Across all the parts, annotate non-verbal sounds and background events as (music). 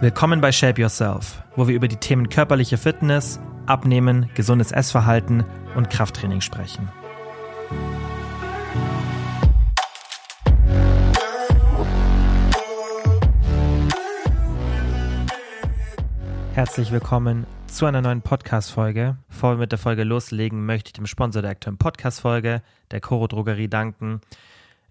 Willkommen bei Shape Yourself, wo wir über die Themen körperliche Fitness, Abnehmen, gesundes Essverhalten und Krafttraining sprechen. Herzlich willkommen zu einer neuen Podcast-Folge. Bevor wir mit der Folge loslegen, möchte ich dem Sponsor der aktuellen Podcast-Folge, der Coro Drogerie, danken.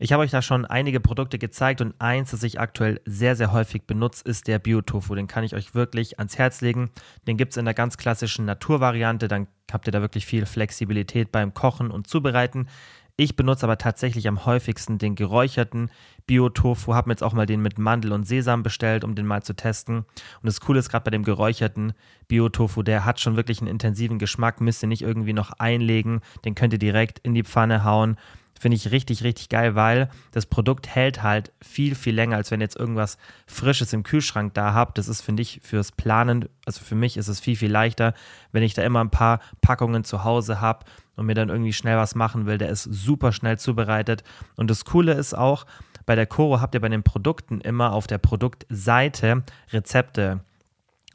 Ich habe euch da schon einige Produkte gezeigt und eins, das ich aktuell sehr, sehr häufig benutze, ist der Biotofu. Den kann ich euch wirklich ans Herz legen. Den gibt es in der ganz klassischen Naturvariante. Dann habt ihr da wirklich viel Flexibilität beim Kochen und Zubereiten. Ich benutze aber tatsächlich am häufigsten den geräucherten Biotofu. Habe mir jetzt auch mal den mit Mandel und Sesam bestellt, um den mal zu testen. Und das Coole ist gerade bei dem geräucherten Biotofu, der hat schon wirklich einen intensiven Geschmack. Müsst ihr nicht irgendwie noch einlegen. Den könnt ihr direkt in die Pfanne hauen. Finde ich richtig, richtig geil, weil das Produkt hält halt viel, viel länger, als wenn ihr jetzt irgendwas Frisches im Kühlschrank da habt. Das ist, finde ich, fürs Planen, also für mich ist es viel, viel leichter, wenn ich da immer ein paar Packungen zu Hause habe und mir dann irgendwie schnell was machen will. Der ist super schnell zubereitet. Und das Coole ist auch, bei der Coro habt ihr bei den Produkten immer auf der Produktseite Rezepte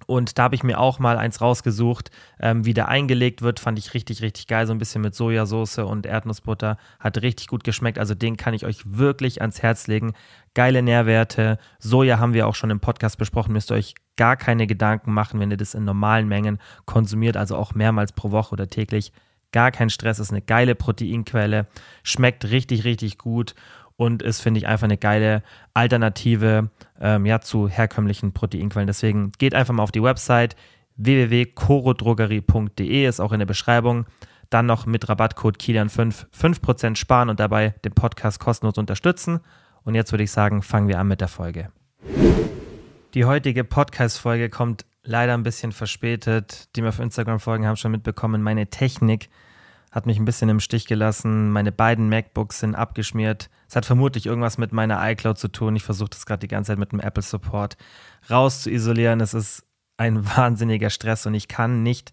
und da habe ich mir auch mal eins rausgesucht, ähm, wie der eingelegt wird. Fand ich richtig, richtig geil. So ein bisschen mit Sojasauce und Erdnussbutter. Hat richtig gut geschmeckt. Also den kann ich euch wirklich ans Herz legen. Geile Nährwerte. Soja haben wir auch schon im Podcast besprochen. Müsst ihr euch gar keine Gedanken machen, wenn ihr das in normalen Mengen konsumiert. Also auch mehrmals pro Woche oder täglich. Gar kein Stress. Ist eine geile Proteinquelle. Schmeckt richtig, richtig gut und ist, finde ich, einfach eine geile Alternative ähm, ja, zu herkömmlichen Proteinquellen. Deswegen geht einfach mal auf die Website www.corodrogerie.de, ist auch in der Beschreibung. Dann noch mit Rabattcode Kilian5 5% sparen und dabei den Podcast kostenlos unterstützen. Und jetzt würde ich sagen, fangen wir an mit der Folge. Die heutige Podcast-Folge kommt leider ein bisschen verspätet. Die mir auf Instagram folgen, haben schon mitbekommen, meine Technik hat mich ein bisschen im Stich gelassen. Meine beiden MacBooks sind abgeschmiert. Es hat vermutlich irgendwas mit meiner iCloud zu tun. Ich versuche das gerade die ganze Zeit mit dem Apple Support raus zu isolieren. Es ist ein (laughs) wahnsinniger Stress und ich kann nicht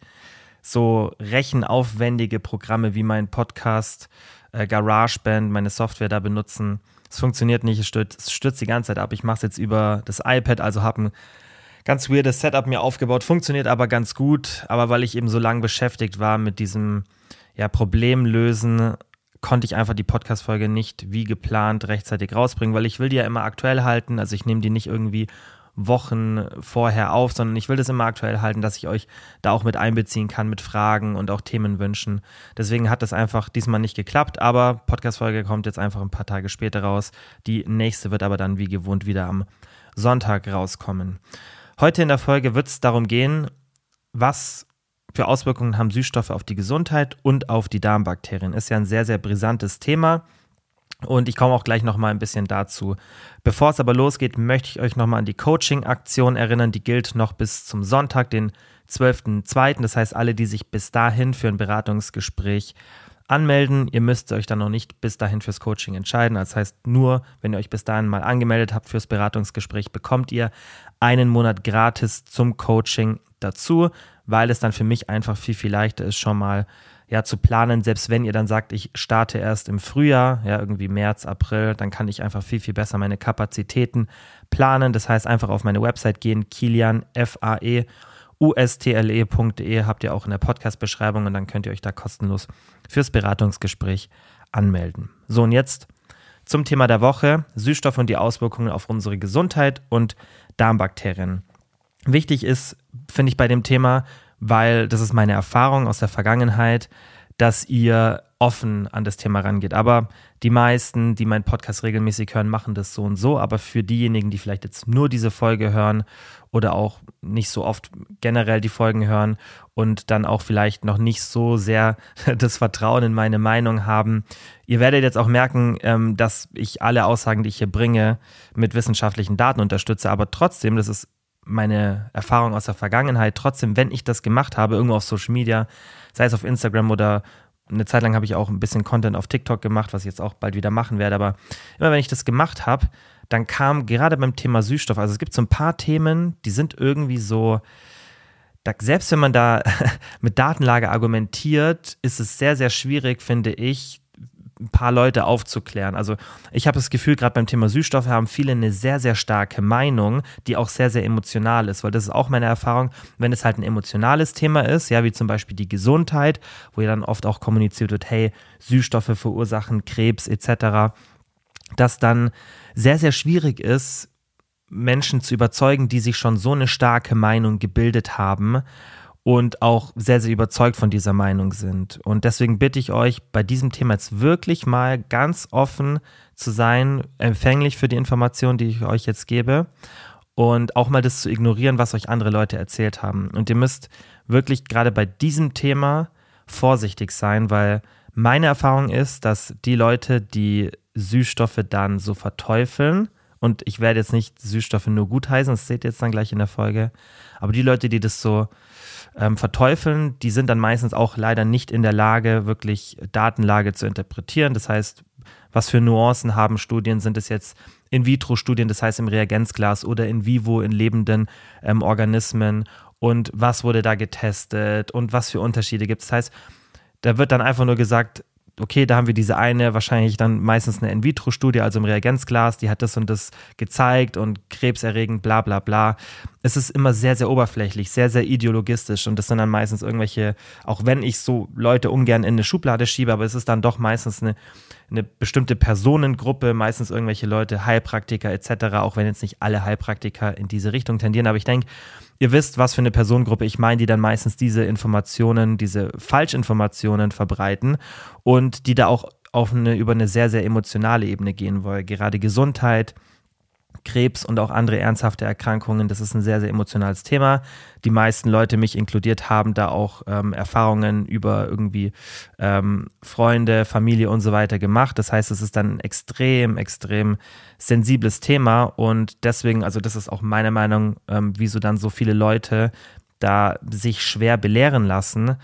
so rechenaufwendige Programme wie mein Podcast, äh, GarageBand, meine Software da benutzen. Es funktioniert nicht, es stürzt, es stürzt die ganze Zeit ab. Ich mache es jetzt über das iPad, also habe ein ganz weirdes Setup mir aufgebaut, funktioniert aber ganz gut. Aber weil ich eben so lange beschäftigt war mit diesem ja, Problem lösen, konnte ich einfach die Podcast-Folge nicht wie geplant rechtzeitig rausbringen, weil ich will die ja immer aktuell halten. Also ich nehme die nicht irgendwie Wochen vorher auf, sondern ich will das immer aktuell halten, dass ich euch da auch mit einbeziehen kann mit Fragen und auch Themenwünschen. Deswegen hat das einfach diesmal nicht geklappt, aber Podcast-Folge kommt jetzt einfach ein paar Tage später raus. Die nächste wird aber dann wie gewohnt wieder am Sonntag rauskommen. Heute in der Folge wird es darum gehen, was für Auswirkungen haben Süßstoffe auf die Gesundheit und auf die Darmbakterien? Ist ja ein sehr, sehr brisantes Thema. Und ich komme auch gleich noch mal ein bisschen dazu. Bevor es aber losgeht, möchte ich euch noch mal an die Coaching-Aktion erinnern. Die gilt noch bis zum Sonntag, den 12.02. Das heißt, alle, die sich bis dahin für ein Beratungsgespräch anmelden, ihr müsst euch dann noch nicht bis dahin fürs Coaching entscheiden. Das heißt, nur wenn ihr euch bis dahin mal angemeldet habt fürs Beratungsgespräch, bekommt ihr einen Monat gratis zum Coaching dazu weil es dann für mich einfach viel, viel leichter ist, schon mal ja, zu planen, selbst wenn ihr dann sagt, ich starte erst im Frühjahr, ja, irgendwie März, April, dann kann ich einfach viel, viel besser meine Kapazitäten planen. Das heißt, einfach auf meine Website gehen, Kilian, F-A-E, ustle.de habt ihr auch in der Podcast-Beschreibung und dann könnt ihr euch da kostenlos fürs Beratungsgespräch anmelden. So, und jetzt zum Thema der Woche: Süßstoff und die Auswirkungen auf unsere Gesundheit und Darmbakterien. Wichtig ist, finde ich, bei dem Thema, weil das ist meine Erfahrung aus der Vergangenheit, dass ihr offen an das Thema rangeht. Aber die meisten, die meinen Podcast regelmäßig hören, machen das so und so. Aber für diejenigen, die vielleicht jetzt nur diese Folge hören oder auch nicht so oft generell die Folgen hören und dann auch vielleicht noch nicht so sehr (laughs) das Vertrauen in meine Meinung haben, ihr werdet jetzt auch merken, ähm, dass ich alle Aussagen, die ich hier bringe, mit wissenschaftlichen Daten unterstütze. Aber trotzdem, das ist meine Erfahrung aus der Vergangenheit. Trotzdem, wenn ich das gemacht habe, irgendwo auf Social Media, sei es auf Instagram oder eine Zeit lang habe ich auch ein bisschen Content auf TikTok gemacht, was ich jetzt auch bald wieder machen werde. Aber immer wenn ich das gemacht habe, dann kam gerade beim Thema Süßstoff, also es gibt so ein paar Themen, die sind irgendwie so, selbst wenn man da (laughs) mit Datenlage argumentiert, ist es sehr, sehr schwierig, finde ich, ein paar Leute aufzuklären. Also ich habe das Gefühl, gerade beim Thema Süßstoffe haben viele eine sehr, sehr starke Meinung, die auch sehr, sehr emotional ist, weil das ist auch meine Erfahrung, wenn es halt ein emotionales Thema ist, ja, wie zum Beispiel die Gesundheit, wo ja dann oft auch kommuniziert wird, hey, Süßstoffe verursachen Krebs etc., dass dann sehr, sehr schwierig ist, Menschen zu überzeugen, die sich schon so eine starke Meinung gebildet haben und auch sehr, sehr überzeugt von dieser Meinung sind. Und deswegen bitte ich euch, bei diesem Thema jetzt wirklich mal ganz offen zu sein, empfänglich für die Informationen, die ich euch jetzt gebe und auch mal das zu ignorieren, was euch andere Leute erzählt haben. Und ihr müsst wirklich gerade bei diesem Thema vorsichtig sein, weil meine Erfahrung ist, dass die Leute, die Süßstoffe dann so verteufeln, und ich werde jetzt nicht Süßstoffe nur gutheißen, das seht ihr jetzt dann gleich in der Folge, aber die Leute, die das so ähm, verteufeln, die sind dann meistens auch leider nicht in der Lage, wirklich Datenlage zu interpretieren. Das heißt, was für Nuancen haben Studien? Sind es jetzt In-vitro-Studien, das heißt im Reagenzglas oder in vivo in lebenden ähm, Organismen? Und was wurde da getestet und was für Unterschiede gibt es? Das heißt, da wird dann einfach nur gesagt, okay, da haben wir diese eine, wahrscheinlich dann meistens eine In-vitro-Studie, also im Reagenzglas, die hat das und das gezeigt und krebserregend, bla bla bla. Es ist immer sehr, sehr oberflächlich, sehr, sehr ideologistisch und das sind dann meistens irgendwelche, auch wenn ich so Leute ungern in eine Schublade schiebe, aber es ist dann doch meistens eine, eine bestimmte Personengruppe, meistens irgendwelche Leute, Heilpraktiker etc., auch wenn jetzt nicht alle Heilpraktiker in diese Richtung tendieren, aber ich denke, ihr wisst, was für eine Personengruppe ich meine, die dann meistens diese Informationen, diese Falschinformationen verbreiten und die da auch auf eine, über eine sehr, sehr emotionale Ebene gehen wollen. Gerade Gesundheit, Krebs und auch andere ernsthafte Erkrankungen. Das ist ein sehr, sehr emotionales Thema. Die meisten Leute, mich inkludiert, haben da auch ähm, Erfahrungen über irgendwie ähm, Freunde, Familie und so weiter gemacht. Das heißt, es ist dann ein extrem, extrem sensibles Thema und deswegen, also das ist auch meine Meinung, ähm, wieso dann so viele Leute da sich schwer belehren lassen,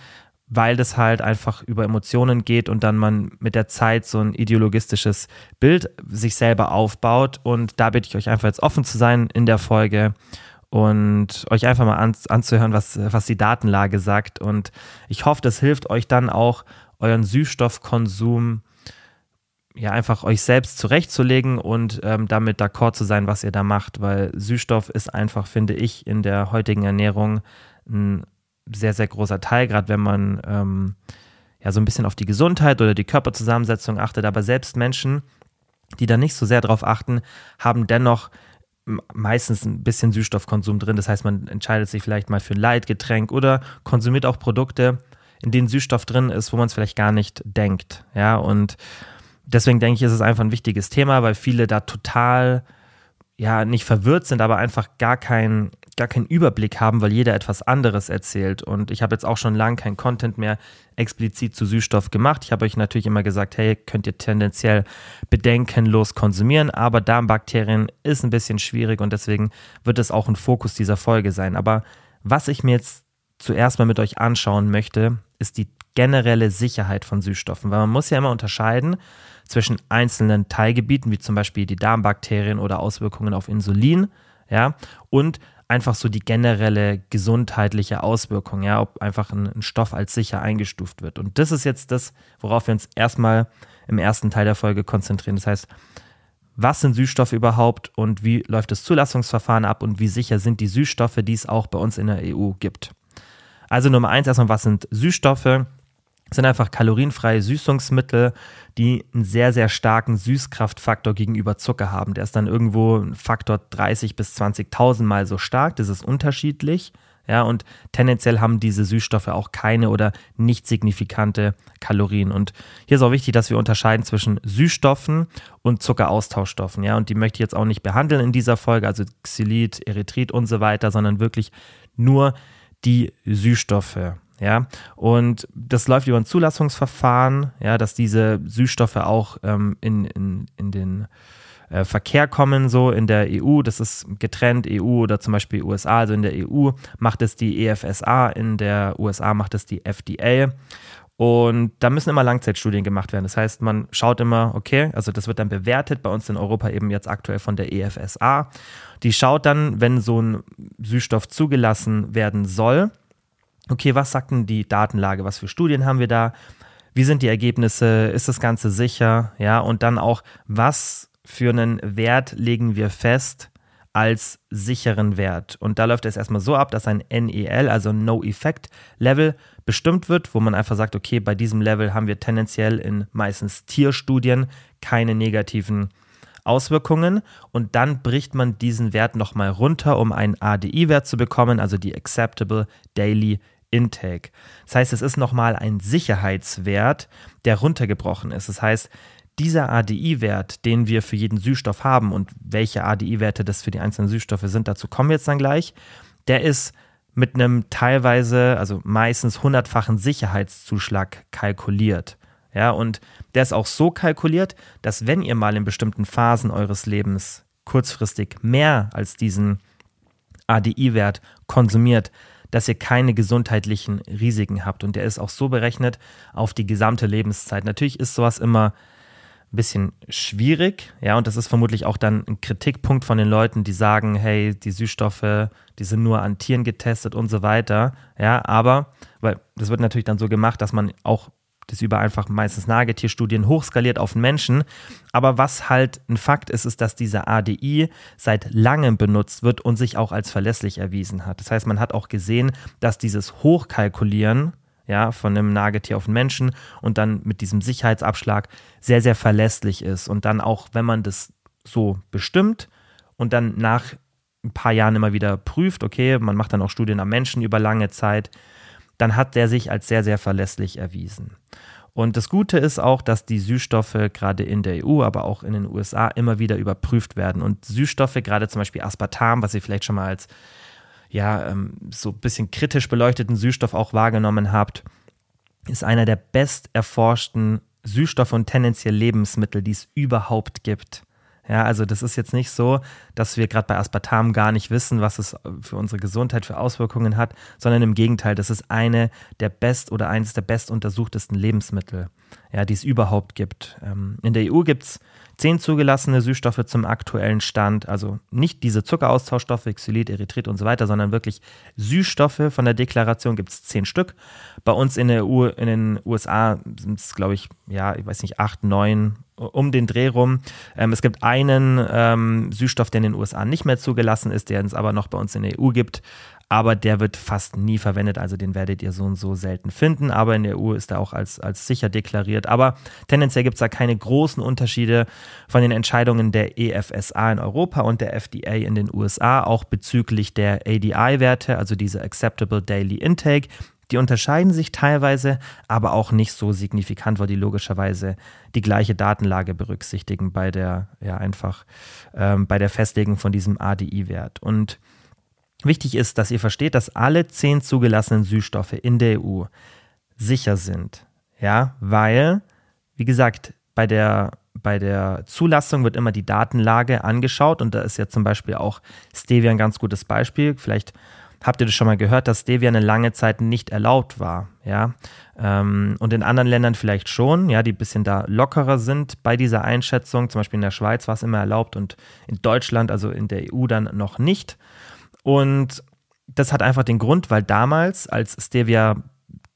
weil das halt einfach über Emotionen geht und dann man mit der Zeit so ein ideologistisches Bild sich selber aufbaut. Und da bitte ich euch einfach jetzt offen zu sein in der Folge und euch einfach mal an, anzuhören, was, was die Datenlage sagt. Und ich hoffe, das hilft euch dann auch, euren Süßstoffkonsum ja einfach euch selbst zurechtzulegen und ähm, damit d'accord zu sein, was ihr da macht, weil Süßstoff ist einfach, finde ich, in der heutigen Ernährung ein sehr, sehr großer Teil, gerade wenn man ähm, ja so ein bisschen auf die Gesundheit oder die Körperzusammensetzung achtet. Aber selbst Menschen, die da nicht so sehr drauf achten, haben dennoch meistens ein bisschen Süßstoffkonsum drin. Das heißt, man entscheidet sich vielleicht mal für ein Leitgetränk oder konsumiert auch Produkte, in denen Süßstoff drin ist, wo man es vielleicht gar nicht denkt. Ja, und deswegen denke ich, ist es einfach ein wichtiges Thema, weil viele da total ja nicht verwirrt sind, aber einfach gar kein gar keinen Überblick haben, weil jeder etwas anderes erzählt. Und ich habe jetzt auch schon lange kein Content mehr explizit zu Süßstoff gemacht. Ich habe euch natürlich immer gesagt, hey, könnt ihr tendenziell bedenkenlos konsumieren, aber Darmbakterien ist ein bisschen schwierig und deswegen wird es auch ein Fokus dieser Folge sein. Aber was ich mir jetzt zuerst mal mit euch anschauen möchte, ist die generelle Sicherheit von Süßstoffen, weil man muss ja immer unterscheiden zwischen einzelnen Teilgebieten, wie zum Beispiel die Darmbakterien oder Auswirkungen auf Insulin, ja, und einfach so die generelle gesundheitliche Auswirkung, ja, ob einfach ein, ein, Stoff als sicher eingestuft wird. Und das ist jetzt das, worauf wir uns erstmal im ersten Teil der Folge konzentrieren. Das heißt, was sind Süßstoffe überhaupt und wie läuft das Zulassungsverfahren ab und wie sicher sind die Süßstoffe, die es auch bei uns in der EU gibt. Also Nummer eins erstmal, was sind Süßstoffe? Sind einfach kalorienfreie Süßungsmittel, die einen sehr, sehr starken Süßkraftfaktor gegenüber Zucker haben. Der ist dann irgendwo ein Faktor 30 bis 20.000 Mal so stark. Das ist unterschiedlich. Ja, und tendenziell haben diese Süßstoffe auch keine oder nicht signifikante Kalorien. Und hier ist auch wichtig, dass wir unterscheiden zwischen Süßstoffen und Zuckeraustauschstoffen. Ja, und die möchte ich jetzt auch nicht behandeln in dieser Folge, also Xylit, Erythrit und so weiter, sondern wirklich nur die Süßstoffe. Ja, und das läuft über ein Zulassungsverfahren, ja, dass diese Süßstoffe auch ähm, in, in, in den äh, Verkehr kommen, so in der EU. Das ist getrennt, EU oder zum Beispiel USA. Also in der EU macht es die EFSA, in der USA macht es die FDA. Und da müssen immer Langzeitstudien gemacht werden. Das heißt, man schaut immer, okay, also das wird dann bewertet, bei uns in Europa eben jetzt aktuell von der EFSA. Die schaut dann, wenn so ein Süßstoff zugelassen werden soll, okay, was sagt denn die Datenlage, was für Studien haben wir da, wie sind die Ergebnisse, ist das Ganze sicher, ja, und dann auch, was für einen Wert legen wir fest als sicheren Wert. Und da läuft es erstmal so ab, dass ein NEL, also No Effect Level, bestimmt wird, wo man einfach sagt, okay, bei diesem Level haben wir tendenziell in meistens Tierstudien keine negativen Auswirkungen. Und dann bricht man diesen Wert nochmal runter, um einen ADI-Wert zu bekommen, also die Acceptable Daily Intake. Das heißt, es ist nochmal ein Sicherheitswert, der runtergebrochen ist. Das heißt, dieser ADI-Wert, den wir für jeden Süßstoff haben und welche ADI-Werte das für die einzelnen Süßstoffe sind, dazu kommen wir jetzt dann gleich, der ist mit einem teilweise, also meistens hundertfachen Sicherheitszuschlag kalkuliert. Ja, und der ist auch so kalkuliert, dass wenn ihr mal in bestimmten Phasen eures Lebens kurzfristig mehr als diesen ADI-Wert konsumiert, dass ihr keine gesundheitlichen Risiken habt. Und der ist auch so berechnet auf die gesamte Lebenszeit. Natürlich ist sowas immer ein bisschen schwierig, ja, und das ist vermutlich auch dann ein Kritikpunkt von den Leuten, die sagen, hey, die Süßstoffe, die sind nur an Tieren getestet und so weiter, ja, aber, weil das wird natürlich dann so gemacht, dass man auch das über einfach meistens Nagetierstudien hochskaliert auf den Menschen. Aber was halt ein Fakt ist, ist, dass dieser ADI seit langem benutzt wird und sich auch als verlässlich erwiesen hat. Das heißt, man hat auch gesehen, dass dieses Hochkalkulieren ja, von einem Nagetier auf den Menschen und dann mit diesem Sicherheitsabschlag sehr, sehr verlässlich ist. Und dann auch, wenn man das so bestimmt und dann nach ein paar Jahren immer wieder prüft, okay, man macht dann auch Studien am Menschen über lange Zeit, dann hat der sich als sehr, sehr verlässlich erwiesen. Und das Gute ist auch, dass die Süßstoffe gerade in der EU, aber auch in den USA immer wieder überprüft werden. Und Süßstoffe, gerade zum Beispiel Aspartam, was ihr vielleicht schon mal als ja, ähm, so ein bisschen kritisch beleuchteten Süßstoff auch wahrgenommen habt, ist einer der best erforschten Süßstoffe und tendenziell Lebensmittel, die es überhaupt gibt. Ja, also das ist jetzt nicht so, dass wir gerade bei Aspartam gar nicht wissen, was es für unsere Gesundheit für Auswirkungen hat, sondern im Gegenteil, das ist eine der best oder eines der best untersuchtesten Lebensmittel, ja, die es überhaupt gibt. Ähm, in der EU gibt es zehn zugelassene Süßstoffe zum aktuellen Stand, also nicht diese Zuckeraustauschstoffe, Xylit, Erythrit und so weiter, sondern wirklich Süßstoffe von der Deklaration gibt es zehn Stück. Bei uns in der EU, in den USA sind es, glaube ich, ja, ich weiß nicht, acht, neun um den Dreh rum. Ähm, es gibt einen ähm, Süßstoff, der in den USA nicht mehr zugelassen ist, der es aber noch bei uns in der EU gibt aber der wird fast nie verwendet, also den werdet ihr so und so selten finden, aber in der EU ist er auch als, als sicher deklariert. Aber tendenziell gibt es da keine großen Unterschiede von den Entscheidungen der EFSA in Europa und der FDA in den USA, auch bezüglich der ADI-Werte, also diese Acceptable Daily Intake. Die unterscheiden sich teilweise, aber auch nicht so signifikant, weil die logischerweise die gleiche Datenlage berücksichtigen bei der, ja, einfach ähm, bei der Festlegung von diesem ADI-Wert. Und Wichtig ist, dass ihr versteht, dass alle zehn zugelassenen Süßstoffe in der EU sicher sind. Ja, weil, wie gesagt, bei der, bei der Zulassung wird immer die Datenlage angeschaut und da ist ja zum Beispiel auch Stevia ein ganz gutes Beispiel. Vielleicht habt ihr das schon mal gehört, dass Stevia eine lange Zeit nicht erlaubt war. Ja, ähm, und in anderen Ländern vielleicht schon, ja, die ein bisschen da lockerer sind bei dieser Einschätzung. Zum Beispiel in der Schweiz war es immer erlaubt und in Deutschland, also in der EU dann noch nicht. Und das hat einfach den Grund, weil damals, als Stevia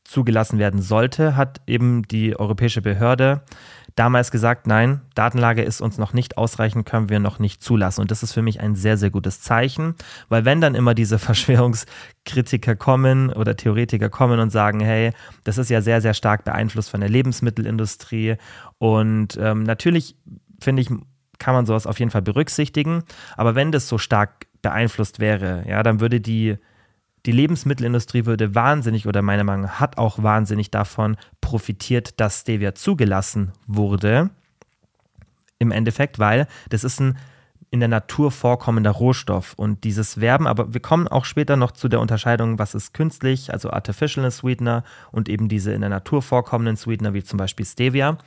zugelassen werden sollte, hat eben die europäische Behörde damals gesagt, nein, Datenlage ist uns noch nicht ausreichend, können wir noch nicht zulassen. Und das ist für mich ein sehr, sehr gutes Zeichen, weil wenn dann immer diese (laughs) Verschwörungskritiker kommen oder Theoretiker kommen und sagen, hey, das ist ja sehr, sehr stark beeinflusst von der Lebensmittelindustrie und ähm, natürlich finde ich, kann man sowas auf jeden Fall berücksichtigen, aber wenn das so stark beeinflusst wäre, ja, dann würde die, die Lebensmittelindustrie würde wahnsinnig oder meiner Meinung nach hat auch wahnsinnig davon profitiert, dass Stevia zugelassen wurde. Im Endeffekt, weil das ist ein in der Natur vorkommender Rohstoff und dieses Werben, aber wir kommen auch später noch zu der Unterscheidung, was ist künstlich, also artificial Sweetener und eben diese in der Natur vorkommenden Sweetener, wie zum Beispiel Stevia.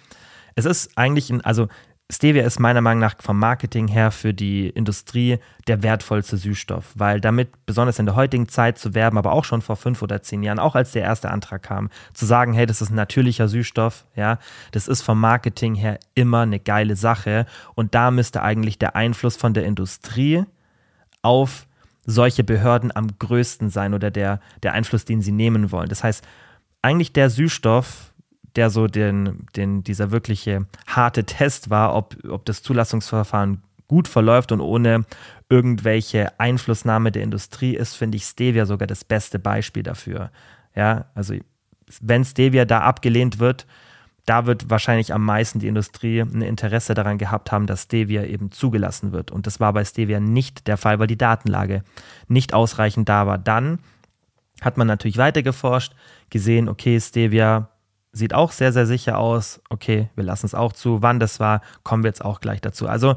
Es ist eigentlich, ein, also Stevia ist meiner Meinung nach vom Marketing her für die Industrie der wertvollste Süßstoff, weil damit besonders in der heutigen Zeit zu werben, aber auch schon vor fünf oder zehn Jahren, auch als der erste Antrag kam, zu sagen, hey, das ist ein natürlicher Süßstoff, ja, das ist vom Marketing her immer eine geile Sache und da müsste eigentlich der Einfluss von der Industrie auf solche Behörden am größten sein oder der, der Einfluss, den sie nehmen wollen. Das heißt, eigentlich der Süßstoff, der so den, den, dieser wirkliche harte Test war, ob, ob das Zulassungsverfahren gut verläuft und ohne irgendwelche Einflussnahme der Industrie ist, finde ich Stevia sogar das beste Beispiel dafür. Ja, also wenn Stevia da abgelehnt wird, da wird wahrscheinlich am meisten die Industrie ein Interesse daran gehabt haben, dass Stevia eben zugelassen wird. Und das war bei Stevia nicht der Fall, weil die Datenlage nicht ausreichend da war. Dann hat man natürlich weiter geforscht, gesehen, okay, Stevia sieht auch sehr, sehr sicher aus. Okay, wir lassen es auch zu. Wann das war, kommen wir jetzt auch gleich dazu. Also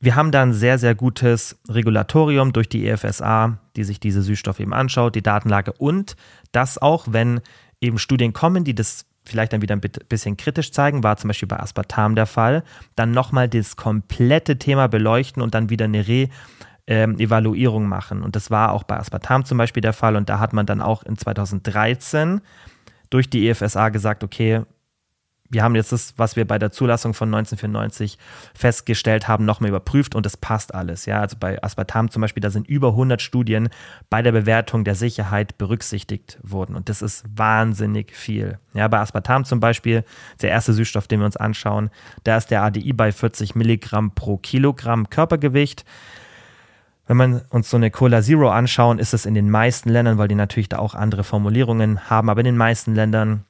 wir haben da ein sehr, sehr gutes Regulatorium durch die EFSA, die sich diese Süßstoffe eben anschaut, die Datenlage und das auch, wenn eben Studien kommen, die das vielleicht dann wieder ein bisschen kritisch zeigen, war zum Beispiel bei Aspartam der Fall, dann nochmal das komplette Thema beleuchten und dann wieder eine Re- ähm, Evaluierung machen. Und das war auch bei Aspartam zum Beispiel der Fall. Und da hat man dann auch in 2013 durch die EFSA gesagt, okay, wir haben jetzt das, was wir bei der Zulassung von 1994 festgestellt haben, nochmal überprüft und es passt alles. Ja, also bei Aspartam zum Beispiel, da sind über 100 Studien bei der Bewertung der Sicherheit berücksichtigt worden und das ist wahnsinnig viel. Ja, bei Aspartam zum Beispiel, der erste Süßstoff, den wir uns anschauen, da ist der ADI bei 40 Milligramm pro Kilogramm Körpergewicht. Wenn man uns so eine Cola Zero anschauen, ist es in den meisten Ländern, weil die natürlich da auch andere Formulierungen haben, aber in den meisten Ländern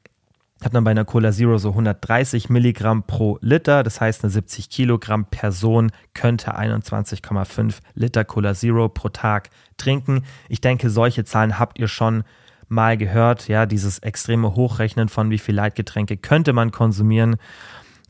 hat man bei einer Cola Zero so 130 Milligramm pro Liter. Das heißt, eine 70 Kilogramm Person könnte 21,5 Liter Cola Zero pro Tag trinken. Ich denke, solche Zahlen habt ihr schon mal gehört. Ja, dieses extreme Hochrechnen von wie viel Leitgetränke könnte man konsumieren,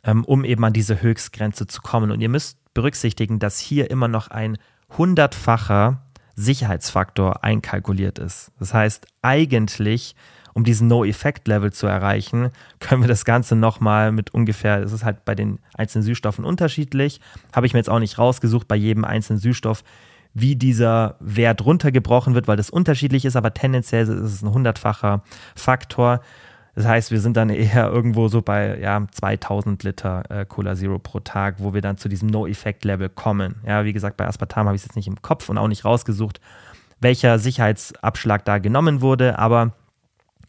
ähm, um eben an diese Höchstgrenze zu kommen. Und ihr müsst berücksichtigen, dass hier immer noch ein hundertfacher Sicherheitsfaktor einkalkuliert ist. Das heißt, eigentlich um diesen No-Effect-Level zu erreichen, können wir das Ganze nochmal mit ungefähr, es ist halt bei den einzelnen Süßstoffen unterschiedlich, habe ich mir jetzt auch nicht rausgesucht bei jedem einzelnen Süßstoff, wie dieser Wert runtergebrochen wird, weil das unterschiedlich ist, aber tendenziell ist es ein hundertfacher Faktor. Das heißt, wir sind dann eher (laughs) irgendwo so bei ja, 2000 Liter äh, Cola Zero pro Tag, wo wir dann zu diesem No-Effect-Level kommen. Ja, wie gesagt, bei Aspartam habe ich es jetzt nicht im Kopf und auch nicht rausgesucht, welcher Sicherheitsabschlag da genommen wurde, aber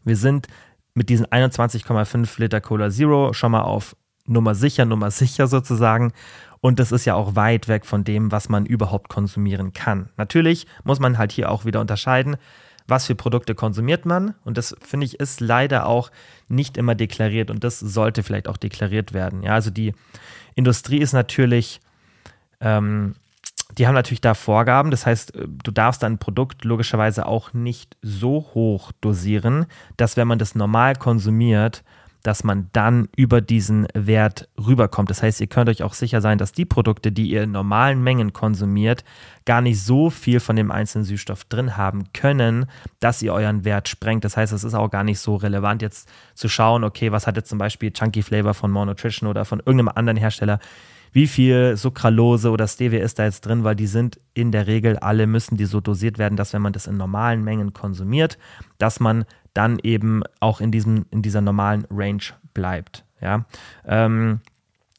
wir sind mit diesen 21,5 Liter Cola Zero schon mal auf Nummer sicher, Nummer sicher sozusagen. Und das ist ja auch weit weg von dem, was man überhaupt konsumieren kann. Natürlich muss man halt hier auch wieder unterscheiden, was für Produkte konsumiert man. Und das finde ich ist leider auch nicht immer deklariert und das sollte vielleicht auch deklariert werden. Ja, also die Industrie ist natürlich ähm, die haben natürlich da Vorgaben. Das heißt, äh, du darfst dein Produkt logischerweise auch nicht so hoch dosieren, dass wenn man das normal konsumiert, dass man dann über diesen Wert rüberkommt. Das heißt, ihr könnt euch auch sicher sein, dass die Produkte, die ihr in normalen Mengen konsumiert, gar nicht so viel von dem einzelnen Süßstoff drin haben können, dass ihr euren Wert sprengt. Das heißt, es ist auch gar nicht so relevant, jetzt zu schauen, okay, was hat jetzt zum Beispiel Chunky Flavor von More Nutrition oder von irgendeinem anderen Hersteller wie viel Sucralose oder Stevia ist da jetzt drin, weil die sind in der Regel alle, müssen die so dosiert werden, dass wenn man das in normalen Mengen konsumiert, dass man dann eben auch in, diesem, in dieser normalen Range bleibt. Ja. Ähm,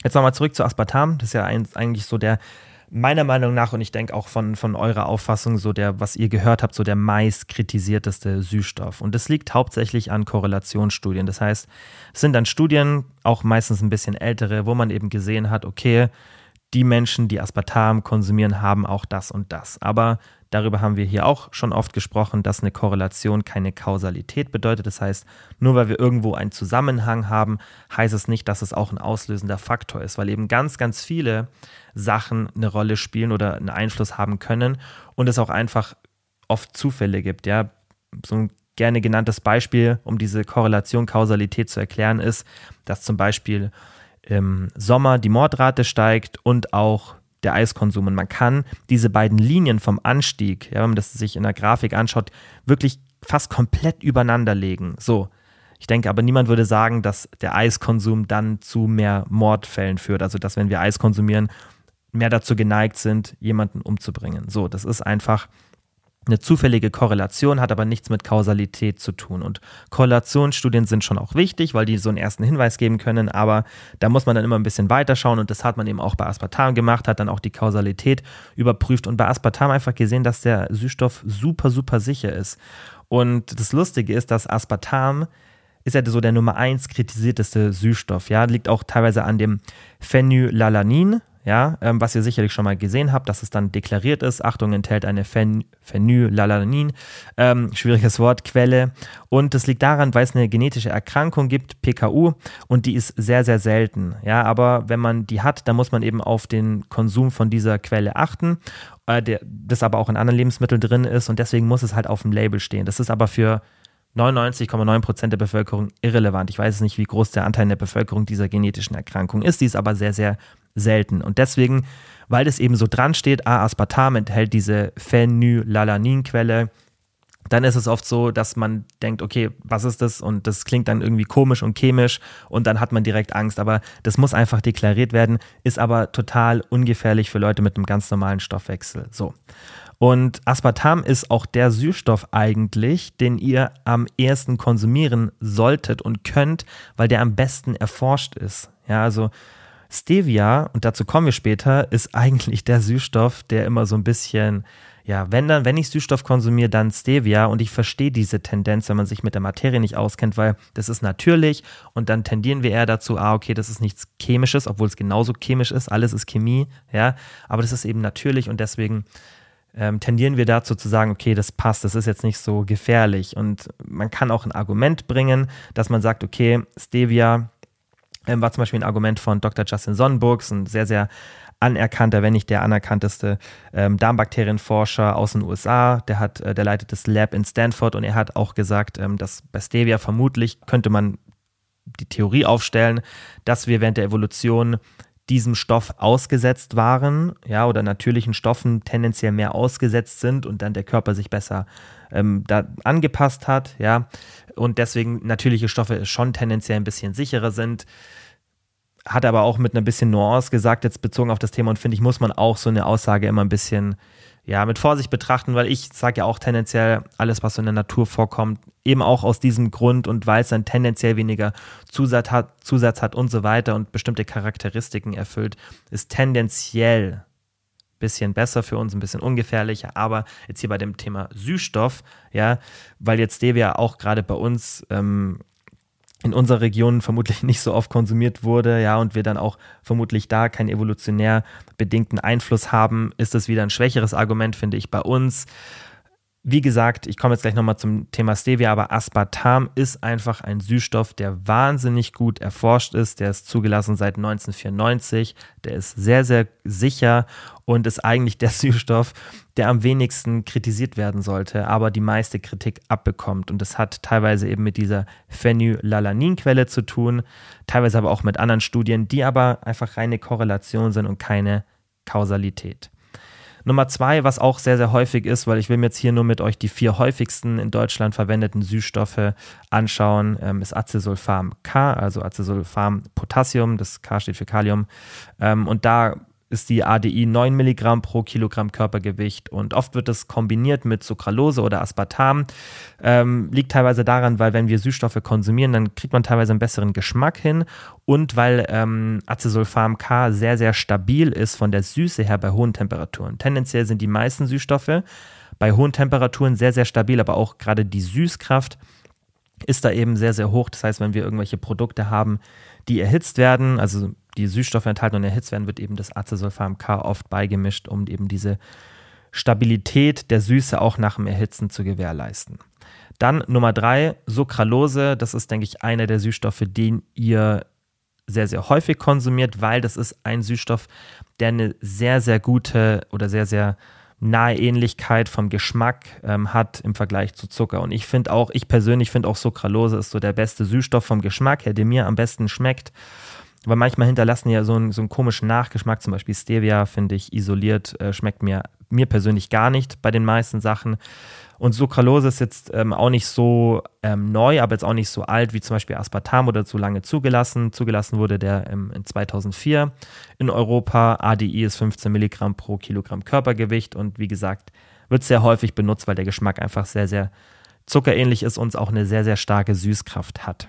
jetzt nochmal zurück zu Aspartam. Das ist ja eigentlich so der meiner Meinung nach und ich denke auch von, von eurer Auffassung so der, was ihr gehört habt, so der meist kritisierteste Süßstoff. Und das liegt hauptsächlich an Korrelationsstudien. Das heißt, es sind dann Studien, auch meistens ein bisschen ältere, wo man eben gesehen hat, okay, die Menschen, die Aspartam konsumieren, haben auch das und das. Aber darüber haben wir hier auch schon oft gesprochen, dass eine Korrelation keine Kausalität bedeutet. Das heißt, nur weil wir irgendwo einen Zusammenhang haben, heißt es nicht, dass es auch ein auslösender Faktor ist, weil eben ganz, ganz viele Sachen eine Rolle spielen oder einen Einfluss haben können und es auch einfach oft Zufälle gibt. Ja, so ein gerne genanntes Beispiel, um diese Korrelation, Kausalität zu erklären, ist, dass zum Beispiel im Sommer die Mordrate steigt und auch der Eiskonsum. Und man kann diese beiden Linien vom Anstieg, ja, wenn man das sich in der Grafik anschaut, wirklich fast komplett übereinander legen. So. Ich denke aber, niemand würde sagen, dass der Eiskonsum dann zu mehr Mordfällen führt. Also, dass wenn wir Eis konsumieren, mehr dazu geneigt sind, jemanden umzubringen. So, das ist einfach eine zufällige Korrelation, hat aber nichts mit Kausalität zu tun. Und Korrelationsstudien sind schon auch wichtig, weil die so einen ersten Hinweis geben können, aber da muss man dann immer ein bisschen weiterschauen und das hat man eben auch bei Aspartam gemacht, hat dann auch die Kausalität überprüft und bei Aspartam einfach gesehen, dass der Süßstoff super, super sicher ist. Und das Lustige ist, dass Aspartam ist er so der Nummer 1 kritisierteste Süßstoff. Ja, liegt auch teilweise an dem Phenylalanin, ja, ähm, was ihr sicherlich schon mal gesehen habt, dass es dann deklariert ist. Achtung, enthält eine Phen Phenylalanin, ähm, schwieriges Wort, Quelle. Und das liegt daran, weil es eine genetische Erkrankung gibt, PKU, und die ist sehr, sehr selten. Ja, aber wenn man die hat, dann muss man eben auf den Konsum von dieser Quelle achten, äh, der, das aber auch in anderen Lebensmitteln drin ist und deswegen muss es halt auf dem Label stehen. Das ist aber für 99,9 Prozent der Bevölkerung irrelevant. Ich weiß nicht, wie groß der Anteil der Bevölkerung dieser genetischen Erkrankung ist. Die ist aber sehr, sehr selten. Und deswegen, weil das eben so dran steht, A-Aspartam enthält diese Phenylalanin-Quelle, dann ist es oft so, dass man denkt, okay, was ist das? Und das klingt dann irgendwie komisch und chemisch und dann hat man direkt Angst. Aber das muss einfach deklariert werden, ist aber total ungefährlich für Leute mit einem ganz normalen Stoffwechsel. So. Und Aspartam ist auch der Süßstoff eigentlich, den ihr am ehesten konsumieren solltet und könnt, weil der am besten erforscht ist. Ja, also Stevia, und dazu kommen wir später, ist eigentlich der Süßstoff, der immer so ein bisschen, ja, wenn dann, wenn ich Süßstoff konsumiere, dann Stevia. Und ich verstehe diese Tendenz, wenn man sich mit der Materie nicht auskennt, weil das ist natürlich und dann tendieren wir eher dazu, ah, okay, das ist nichts Chemisches, obwohl es genauso chemisch ist, alles ist Chemie, ja, aber das ist eben natürlich und deswegen ähm, tendieren wir dazu zu sagen, okay, das passt, das ist jetzt nicht so gefährlich. Und man kann auch ein Argument bringen, dass man sagt, okay, Stevia ähm, war zum Beispiel ein Argument von Dr. Justin Sonnenburgs, ein sehr, sehr anerkannter, wenn nicht der anerkannteste ähm, Darmbakterienforscher aus den USA. Der hat, äh, der leitet das Lab in Stanford und er hat auch gesagt, ähm, dass bei Stevia vermutlich könnte man die Theorie aufstellen, dass wir während der Evolution diesem Stoff ausgesetzt waren, ja, oder natürlichen Stoffen tendenziell mehr ausgesetzt sind und dann der Körper sich besser ähm, da angepasst hat, ja, und deswegen natürliche Stoffe schon tendenziell ein bisschen sicherer sind. Hat aber auch mit einer bisschen Nuance gesagt, jetzt bezogen auf das Thema, und finde ich, muss man auch so eine Aussage immer ein bisschen ja, mit Vorsicht betrachten, weil ich sage ja auch tendenziell, alles, was so in der Natur vorkommt, eben auch aus diesem Grund und weil es dann tendenziell weniger Zusatz hat, Zusatz hat und so weiter und bestimmte Charakteristiken erfüllt, ist tendenziell ein bisschen besser für uns, ein bisschen ungefährlicher, aber jetzt hier bei dem Thema Süßstoff, ja, weil jetzt Stevia auch gerade bei uns ähm, in unserer Region vermutlich nicht so oft konsumiert wurde, ja, und wir dann auch vermutlich da keinen evolutionär bedingten Einfluss haben, ist das wieder ein schwächeres Argument, finde ich, bei uns. Wie gesagt, ich komme jetzt gleich nochmal zum Thema Stevia, aber Aspartam ist einfach ein Süßstoff, der wahnsinnig gut erforscht ist. Der ist zugelassen seit 1994. Der ist sehr, sehr sicher und ist eigentlich der (laughs) Süßstoff, der am wenigsten kritisiert werden sollte, aber die meiste Kritik abbekommt. Und das hat teilweise eben mit dieser Phenylalanin-Quelle zu tun, teilweise aber auch mit anderen Studien, die aber einfach reine Korrelation sind und keine Kausalität. Nummer zwei, was auch sehr, sehr häufig ist, weil ich will mir jetzt hier nur mit euch die vier häufigsten in Deutschland verwendeten Süßstoffe anschauen, ähm, ist Acesulfam K, also Acesulfam Potassium, das K steht für Kalium. Ähm, und da ist die ADI 9 Milligramm pro Kilogramm Körpergewicht und oft wird es kombiniert mit Sucralose oder Aspartam. Ähm, liegt teilweise daran, weil wenn wir Süßstoffe konsumieren, dann kriegt man teilweise einen besseren Geschmack hin und weil ähm, Acesulfam K sehr, sehr stabil ist von der Süße her bei hohen Temperaturen. Tendenziell sind die meisten Süßstoffe bei hohen Temperaturen sehr, sehr stabil, aber auch gerade die Süßkraft ist da eben sehr, sehr hoch. Das heißt, wenn wir irgendwelche Produkte haben, die erhitzt werden, also die Süßstoffe enthalten und erhitzt werden, wird eben das Acesulfam K oft beigemischt, um eben diese Stabilität der Süße auch nach dem Erhitzen zu gewährleisten. Dann Nummer drei, Sucralose. Das ist, denke ich, einer der Süßstoffe, den ihr sehr, sehr häufig konsumiert, weil das ist ein Süßstoff, der eine sehr, sehr gute oder sehr, sehr nahe Ähnlichkeit vom Geschmack ähm, hat im Vergleich zu Zucker. Und ich finde auch, ich persönlich finde auch Sucralose ist so der beste Süßstoff vom Geschmack her, der mir am besten schmeckt. Weil manchmal hinterlassen ja so einen, so einen komischen Nachgeschmack, zum Beispiel Stevia, finde ich, isoliert, äh, schmeckt mir, mir persönlich gar nicht bei den meisten Sachen. Und Sucralose ist jetzt ähm, auch nicht so ähm, neu, aber jetzt auch nicht so alt wie zum Beispiel Aspartam oder zu lange zugelassen. Zugelassen wurde der ähm, in 2004 in Europa. ADI ist 15 Milligramm pro Kilogramm Körpergewicht und wie gesagt, wird sehr häufig benutzt, weil der Geschmack einfach sehr, sehr zuckerähnlich ist und auch eine sehr, sehr starke Süßkraft hat.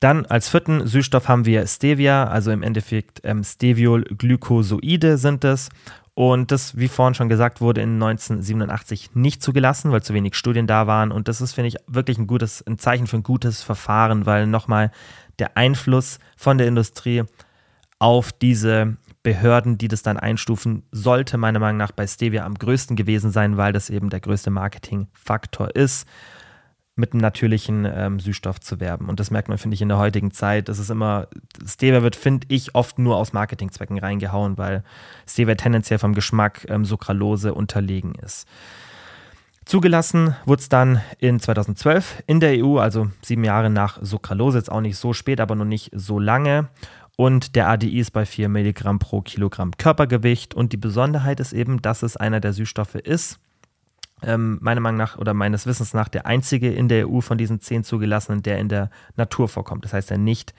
Dann als vierten Süßstoff haben wir Stevia, also im Endeffekt ähm, Steviolglycosoide sind es. Und das, wie vorhin schon gesagt wurde, in 1987 nicht zugelassen, weil zu wenig Studien da waren. Und das ist, finde ich, wirklich ein gutes, ein Zeichen für ein gutes Verfahren, weil nochmal der Einfluss von der Industrie auf diese Behörden, die das dann einstufen, sollte meiner Meinung nach bei Stevia am größten gewesen sein, weil das eben der größte Marketingfaktor ist, mit einem natürlichen ähm, Süßstoff zu werben. Und das merkt man, finde ich, in der heutigen Zeit. Das ist immer, Stevia wird, finde ich, oft nur aus Marketingzwecken reingehauen, weil Stevia tendenziell vom Geschmack ähm, Sucralose unterlegen ist. Zugelassen wurde es dann in 2012 in der EU, also sieben Jahre nach Sucralose, jetzt auch nicht so spät, aber noch nicht so lange. Und der ADI ist bei 4 Milligramm pro Kilogramm Körpergewicht. Und die Besonderheit ist eben, dass es einer der Süßstoffe ist, ähm, meiner Meinung nach oder meines Wissens nach der einzige in der EU von diesen zehn zugelassenen, der in der Natur vorkommt. Das heißt, der nicht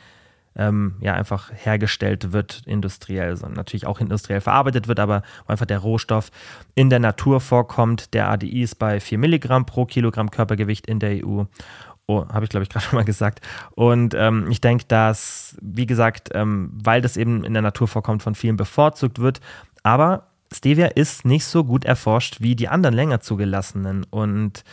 ähm, ja einfach hergestellt wird industriell, sondern natürlich auch industriell verarbeitet wird, aber einfach der Rohstoff in der Natur vorkommt. Der ADI ist bei 4 Milligramm pro Kilogramm Körpergewicht in der EU. Oh, habe ich glaube ich (laughs) gerade schon mal gesagt. Und ähm, ich denke, dass, wie gesagt, ähm, weil das eben in der Natur vorkommt, von vielen bevorzugt wird. Aber Stevia ist nicht so gut erforscht wie die anderen länger zugelassenen. Und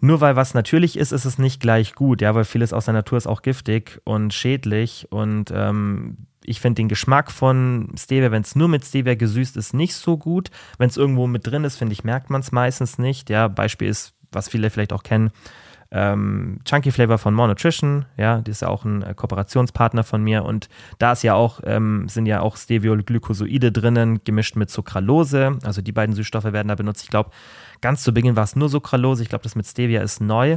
nur weil was natürlich ist, ist es nicht gleich gut, ja, weil vieles aus der Natur ist auch giftig und schädlich. Und ähm, ich finde den Geschmack von Stevia, wenn es nur mit Stevia gesüßt ist, nicht so gut. Wenn es irgendwo mit drin ist, finde ich, merkt man es meistens nicht. Ja, Beispiel ist, was viele vielleicht auch kennen, ähm, Chunky Flavor von More Nutrition, ja, die ist ja auch ein äh, Kooperationspartner von mir und da ist ja auch, ähm, sind ja auch Steviolglycosoide drinnen, gemischt mit Sucralose, also die beiden Süßstoffe werden da benutzt. Ich glaube, ganz zu Beginn war es nur Sucralose, ich glaube, das mit Stevia ist neu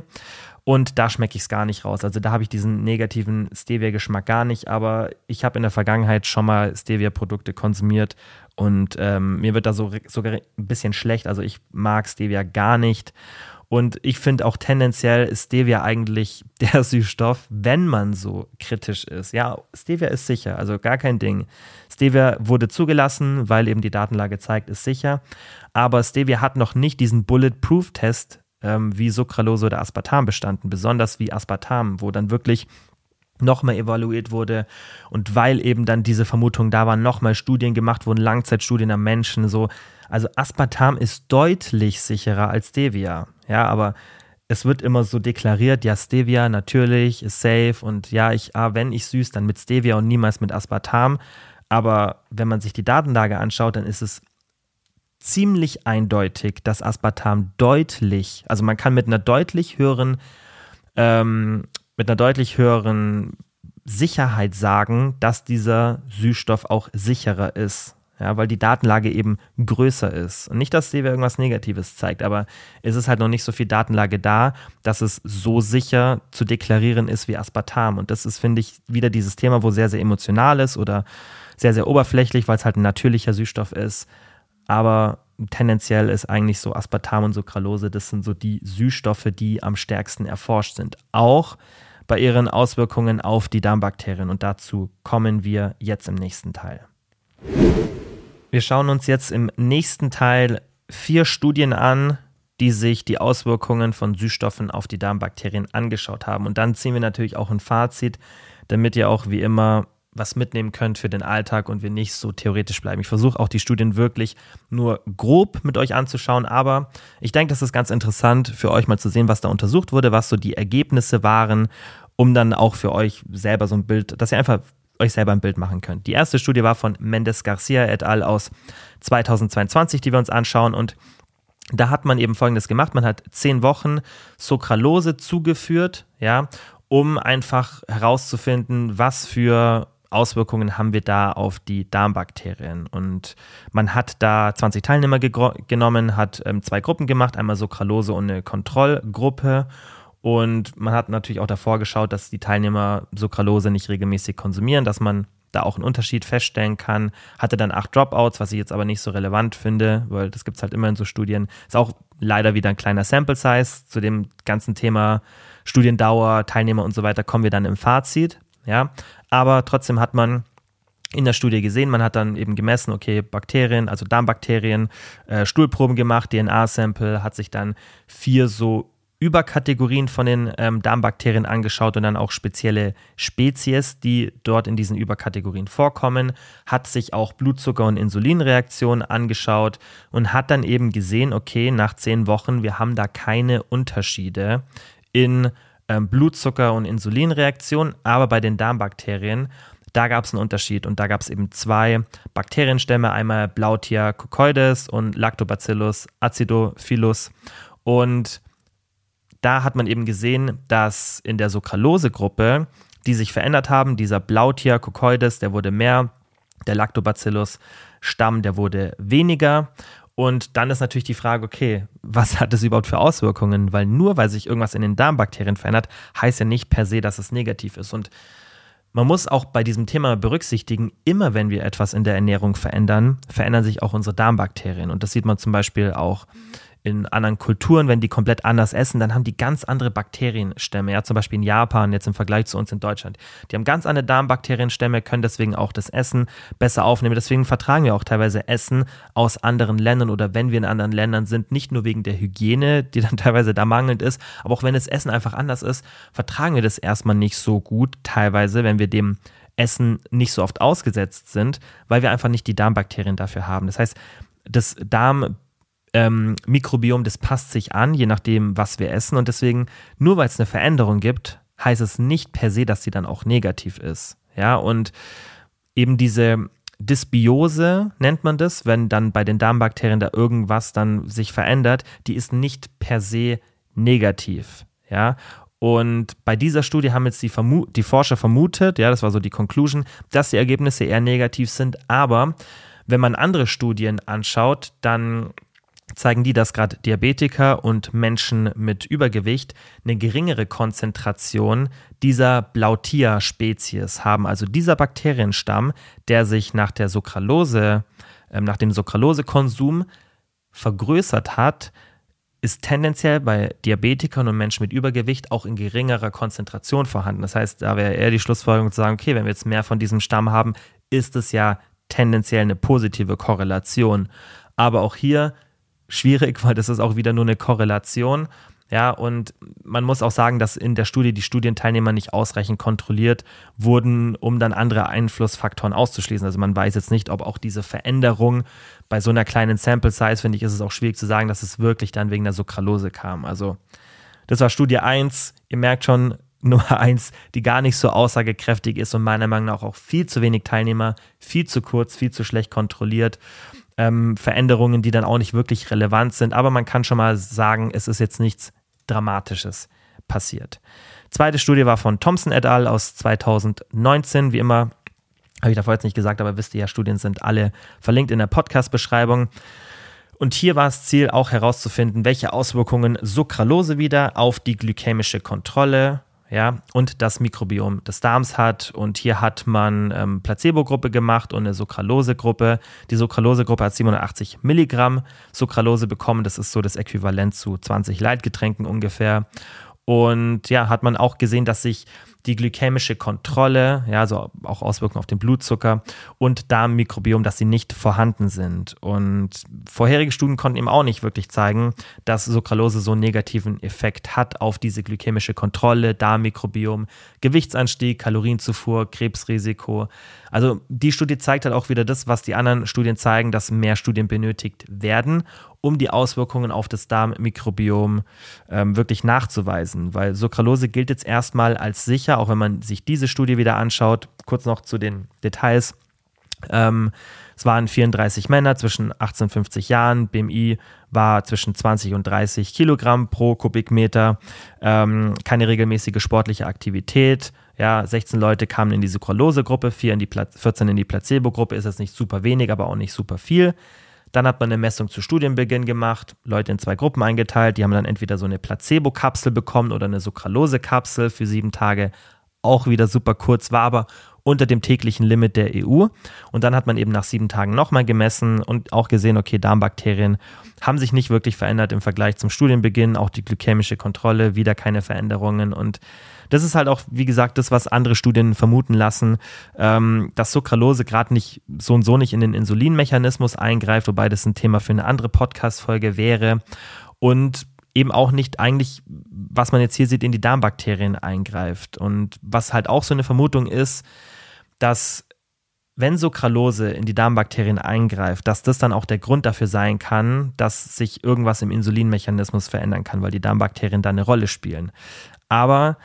und da schmecke ich es gar nicht raus. Also da habe ich diesen negativen Stevia-Geschmack gar nicht, aber ich habe in der Vergangenheit schon mal Stevia-Produkte konsumiert und ähm, mir wird da so, sogar ein bisschen schlecht. Also ich mag Stevia gar nicht. Und ich finde auch tendenziell ist Stevia eigentlich (laughs) der Süßstoff, wenn man so kritisch ist. Ja, Stevia ist sicher, also gar kein Ding. Stevia wurde zugelassen, weil eben die Datenlage zeigt, ist sicher. Aber Stevia hat noch nicht diesen Bulletproof-Test ähm, wie Sucralose oder Aspartam bestanden, besonders wie Aspartam, wo dann wirklich nochmal evaluiert wurde und weil eben dann diese Vermutung da waren, nochmal Studien gemacht wurden, Langzeitstudien am Menschen, so. Also Aspartam ist deutlich sicherer als Stevia, ja, aber es wird immer so deklariert, ja, Stevia natürlich ist safe und ja, ich, ah, wenn ich süß, dann mit Stevia und niemals mit Aspartam. Aber wenn man sich die Datenlage anschaut, dann ist es ziemlich eindeutig, dass Aspartam deutlich, also man kann mit einer deutlich höheren ähm, mit einer deutlich höheren Sicherheit sagen, dass dieser Süßstoff auch sicherer ist. Ja, weil die Datenlage eben größer ist. Und nicht, dass Stevia irgendwas Negatives zeigt, aber es ist halt noch nicht so viel Datenlage da, dass es so sicher zu deklarieren ist wie Aspartam. Und das ist, finde ich, wieder dieses Thema, wo sehr, sehr emotional ist oder sehr, sehr oberflächlich, weil es halt ein natürlicher Süßstoff ist. Aber tendenziell ist eigentlich so Aspartam und Sucralose, das sind so die Süßstoffe, die am stärksten erforscht sind. Auch bei ihren Auswirkungen auf die Darmbakterien. Und dazu kommen wir jetzt im nächsten Teil. Wir schauen uns jetzt im nächsten Teil vier Studien an, die sich die Auswirkungen von Süßstoffen auf die Darmbakterien angeschaut haben. Und dann ziehen wir natürlich auch ein Fazit, damit ihr auch wie immer was mitnehmen könnt für den Alltag und wir nicht so theoretisch bleiben. Ich versuche auch die Studien wirklich nur grob mit euch anzuschauen, aber ich denke, das ist ganz interessant für euch mal zu sehen, was da untersucht wurde, was so die Ergebnisse waren, um dann auch für euch selber so ein Bild, dass ihr einfach euch selber ein Bild machen könnt. Die erste Studie war von Mendes Garcia et al. aus 2022, die wir uns anschauen und da hat man eben Folgendes gemacht. Man hat zehn Wochen Sucralose zugeführt, ja, um einfach herauszufinden, was für Auswirkungen haben wir da auf die Darmbakterien? Und man hat da 20 Teilnehmer genommen, hat ähm, zwei Gruppen gemacht, einmal Sucralose und eine Kontrollgruppe. Und man hat natürlich auch davor geschaut, dass die Teilnehmer Sucralose nicht regelmäßig konsumieren, dass man da auch einen Unterschied feststellen kann. Hatte dann acht Dropouts, was ich jetzt aber nicht so relevant finde, weil das gibt es halt immer in so Studien. Ist auch leider wieder ein kleiner Sample Size. Zu dem ganzen Thema Studiendauer, Teilnehmer und so weiter kommen wir dann im Fazit. Ja, aber trotzdem hat man in der Studie gesehen, man hat dann eben gemessen, okay, Bakterien, also Darmbakterien, äh, Stuhlproben gemacht, DNA-Sample, hat sich dann vier so Überkategorien von den ähm, Darmbakterien angeschaut und dann auch spezielle Spezies, die dort in diesen Überkategorien vorkommen, hat sich auch Blutzucker- und Insulinreaktionen angeschaut und hat dann eben gesehen, okay, nach zehn Wochen, wir haben da keine Unterschiede in ähm, Blutzucker- und Insulinreaktionen, aber bei den Darmbakterien da gab es einen Unterschied und da gab es eben zwei Bakterienstämme, einmal Blautia cocoides und Lactobacillus acidophilus. Und da hat man eben gesehen, dass in der Sucralose-Gruppe, die sich verändert haben, dieser Blautia cocoides, der wurde mehr, der Lactobacillus-Stamm, der wurde weniger. Und dann ist natürlich die Frage, okay, was hat das überhaupt für Auswirkungen? Weil nur weil sich irgendwas in den Darmbakterien verändert, heißt ja nicht per se, dass es negativ ist. Und man muss auch bei diesem Thema berücksichtigen, immer wenn wir etwas in der Ernährung verändern, verändern sich auch unsere Darmbakterien. Und das sieht man zum Beispiel auch in anderen Kulturen, wenn die komplett anders essen, dann haben die ganz andere Bakterienstämme. Ja, zum Beispiel in Japan, jetzt im Vergleich zu uns in Deutschland. Die haben ganz andere Darmbakterienstämme, können deswegen auch das Essen besser aufnehmen. Deswegen vertragen wir auch teilweise Essen aus anderen Ländern oder wenn wir in anderen Ländern sind, nicht nur wegen der Hygiene, die dann (laughs) teilweise da mangelnd ist, aber auch wenn das Essen einfach anders ist, vertragen wir das erstmal nicht so gut, teilweise, wenn wir dem Essen nicht so oft ausgesetzt sind, weil wir einfach nicht die Darmbakterien dafür haben. Das heißt, das Darm ähm, Mikrobiom, das passt sich an, je nachdem, was wir essen. Und deswegen, nur weil es eine Veränderung gibt, heißt es nicht per se, dass sie dann auch negativ ist. Ja, und eben diese Dysbiose nennt man das, wenn dann bei den Darmbakterien da irgendwas dann sich verändert, die ist nicht per se negativ. Ja, und bei dieser Studie haben jetzt die, Vermu die Forscher vermutet, ja, das war so die Conclusion, dass die Ergebnisse eher negativ sind. Aber wenn man andere Studien anschaut, dann zeigen die, dass gerade Diabetiker und Menschen mit Übergewicht eine geringere Konzentration dieser Blautia-Spezies haben. Also dieser Bakterienstamm, der sich nach der Sucralose, äh, nach dem Sucralosekonsum vergrößert hat, ist tendenziell bei Diabetikern und Menschen mit Übergewicht auch in geringerer Konzentration vorhanden. Das heißt, da wäre eher die Schlussfolgerung zu sagen, okay, wenn wir jetzt mehr von diesem Stamm haben, ist es ja tendenziell eine positive Korrelation. Aber auch hier schwierig, weil das ist auch wieder nur eine Korrelation. Ja, und man muss auch sagen, dass in der Studie die Studienteilnehmer nicht ausreichend kontrolliert wurden, um dann andere Einflussfaktoren auszuschließen. Also man weiß jetzt nicht, ob auch diese Veränderung bei so einer kleinen Sample Size, finde ich, ist es auch schwierig zu sagen, dass es wirklich dann wegen der Sucralose kam. Also das war Studie 1. Ihr merkt schon, (laughs) Nummer 1, die gar nicht so aussagekräftig ist und meiner Meinung nach auch viel zu wenig Teilnehmer, viel zu kurz, viel zu schlecht kontrolliert ähm, Veränderungen, die dann auch nicht wirklich relevant sind. Aber man kann schon mal sagen, es ist jetzt nichts Dramatisches passiert. Zweite Studie war von Thompson et al. aus 2019. Wie immer, habe ich davor jetzt nicht gesagt, aber wisst ihr ja, Studien sind alle verlinkt in der Podcast-Beschreibung. Und hier war das Ziel auch herauszufinden, welche Auswirkungen Sucralose wieder auf die glykämische Kontrolle ja, und das Mikrobiom des Darms hat. Und hier hat man ähm, Placebo-Gruppe gemacht und eine Sucralose-Gruppe. Die Sucralose-Gruppe hat 780 Milligramm Sucralose bekommen. Das ist so das Äquivalent zu 20 Leitgetränken ungefähr. Und ja, hat man auch gesehen, dass sich die glykämische Kontrolle, ja, also auch Auswirkungen auf den Blutzucker und Darmmikrobiom, dass sie nicht vorhanden sind. Und vorherige Studien konnten eben auch nicht wirklich zeigen, dass Sucralose so einen negativen Effekt hat auf diese glykämische Kontrolle, Darmmikrobiom, Gewichtsanstieg, Kalorienzufuhr, Krebsrisiko. Also die Studie zeigt halt auch wieder das, was die anderen Studien zeigen, dass mehr Studien benötigt werden, um die Auswirkungen auf das Darmmikrobiom ähm, wirklich nachzuweisen. Weil Sucralose gilt jetzt erstmal als sicher, auch wenn man sich diese Studie wieder anschaut. Kurz noch zu den Details. Ähm, es waren 34 Männer zwischen 18 und 50 Jahren. BMI war zwischen 20 und 30 Kilogramm pro Kubikmeter. Ähm, keine regelmäßige sportliche Aktivität. Ja, 16 Leute kamen in die Sucralose-Gruppe, 14 in die Placebo-Gruppe. Ist jetzt nicht super wenig, aber auch nicht super viel. Dann hat man eine Messung zu Studienbeginn gemacht, Leute in zwei Gruppen eingeteilt. Die haben dann entweder so eine Placebo-Kapsel bekommen oder eine Sucralose-Kapsel für sieben Tage. Auch wieder super kurz, war aber unter dem täglichen Limit der EU. Und dann hat man eben nach sieben Tagen nochmal gemessen und auch gesehen, okay, Darmbakterien haben sich nicht wirklich verändert im Vergleich zum Studienbeginn. Auch die glykämische Kontrolle, wieder keine Veränderungen. Und das ist halt auch, wie gesagt, das, was andere Studien vermuten lassen, ähm, dass Sucralose gerade nicht so und so nicht in den Insulinmechanismus eingreift, wobei das ein Thema für eine andere Podcast-Folge wäre. Und eben auch nicht eigentlich, was man jetzt hier sieht, in die Darmbakterien eingreift. Und was halt auch so eine Vermutung ist, dass wenn Sucralose in die Darmbakterien eingreift, dass das dann auch der Grund dafür sein kann, dass sich irgendwas im Insulinmechanismus verändern kann, weil die Darmbakterien da eine Rolle spielen. Aber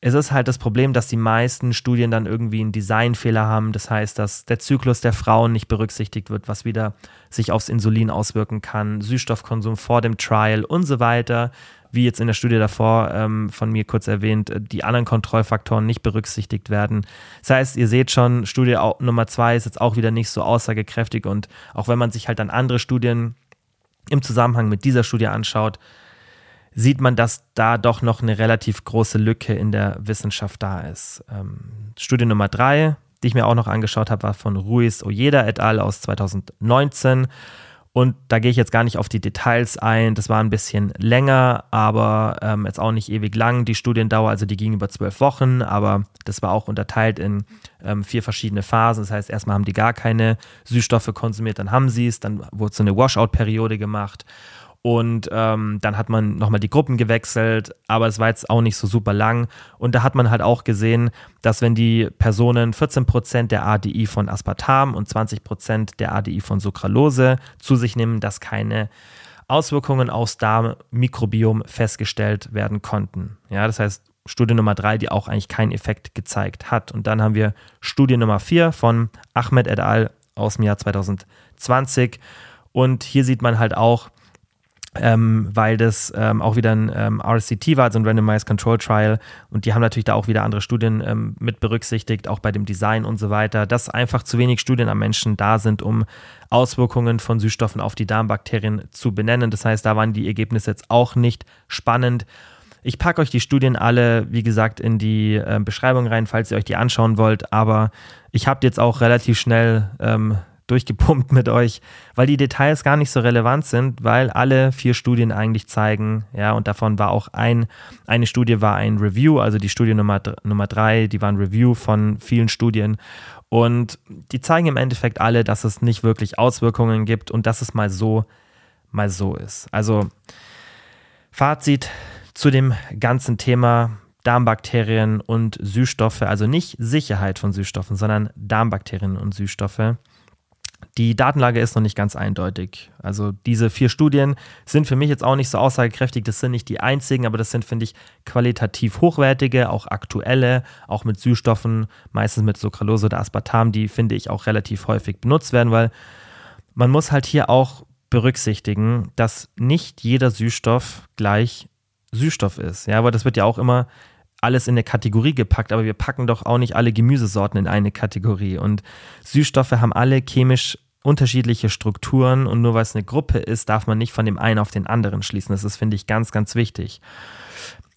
es ist halt das Problem, dass die meisten Studien dann irgendwie einen Designfehler haben. Das heißt, dass der Zyklus der Frauen nicht berücksichtigt wird, was wieder sich aufs Insulin auswirken kann, Süßstoffkonsum vor dem Trial und so weiter. Wie jetzt in der Studie davor ähm, von mir kurz erwähnt, äh, die anderen Kontrollfaktoren nicht berücksichtigt werden. Das heißt, ihr seht schon, Studie Nummer zwei ist jetzt auch wieder nicht so aussagekräftig und auch wenn man sich halt dann andere Studien im Zusammenhang mit dieser Studie anschaut, sieht man, dass da doch noch eine relativ große Lücke in der Wissenschaft da ist. Ähm, Studie Nummer drei, die ich mir auch noch angeschaut habe, war von Ruiz Ojeda et al. aus 2019. Und da gehe ich jetzt gar nicht auf die Details ein. Das war ein bisschen länger, aber ähm, jetzt auch nicht ewig lang. Die Studiendauer, also die ging über zwölf Wochen, aber das war auch unterteilt in ähm, vier verschiedene Phasen. Das heißt, erstmal haben die gar keine Süßstoffe konsumiert, dann haben sie es, dann wurde so eine Washout-Periode gemacht und ähm, dann hat man nochmal die Gruppen gewechselt, aber es war jetzt auch nicht so super lang. Und da hat man halt auch gesehen, dass wenn die Personen 14% der ADI von Aspartam und 20% der ADI von Sucralose zu sich nehmen, dass keine Auswirkungen aufs Darmmikrobiom festgestellt werden konnten. Ja, das heißt, Studie Nummer drei, die auch eigentlich keinen Effekt gezeigt hat. Und dann haben wir Studie Nummer vier von Ahmed et al. aus dem Jahr 2020. Und hier sieht man halt auch, ähm, weil das ähm, auch wieder ein ähm, RCT war, also ein Randomized Control Trial. Und die haben natürlich da auch wieder andere Studien ähm, mit berücksichtigt, auch bei dem Design und so weiter, dass einfach zu wenig Studien am Menschen da sind, um Auswirkungen von Süßstoffen auf die Darmbakterien zu benennen. Das heißt, da waren die Ergebnisse jetzt auch nicht spannend. Ich packe euch die Studien alle, wie gesagt, in die äh, Beschreibung rein, falls ihr euch die anschauen wollt. Aber ich habe jetzt auch relativ schnell ähm, durchgepumpt mit euch, weil die Details gar nicht so relevant sind, weil alle vier Studien eigentlich zeigen, ja, und davon war auch ein, eine Studie war ein Review, also die Studie Nummer, Nummer drei, die war ein Review von vielen Studien und die zeigen im Endeffekt alle, dass es nicht wirklich Auswirkungen gibt und dass es mal so, mal so ist. Also Fazit zu dem ganzen Thema Darmbakterien und Süßstoffe, also nicht Sicherheit von Süßstoffen, sondern Darmbakterien und Süßstoffe. Die Datenlage ist noch nicht ganz eindeutig. Also diese vier Studien sind für mich jetzt auch nicht so aussagekräftig. Das sind nicht die einzigen, aber das sind, finde ich, qualitativ hochwertige, auch aktuelle, auch mit Süßstoffen, meistens mit Sucralose oder Aspartam, die, finde ich, auch relativ häufig benutzt werden, weil man muss halt hier auch berücksichtigen, dass nicht jeder Süßstoff gleich Süßstoff ist. Ja, aber das wird ja auch immer alles in eine Kategorie gepackt, aber wir packen doch auch nicht alle Gemüsesorten in eine Kategorie. Und Süßstoffe haben alle chemisch unterschiedliche Strukturen und nur weil es eine Gruppe ist, darf man nicht von dem einen auf den anderen schließen. Das ist, finde ich, ganz, ganz wichtig.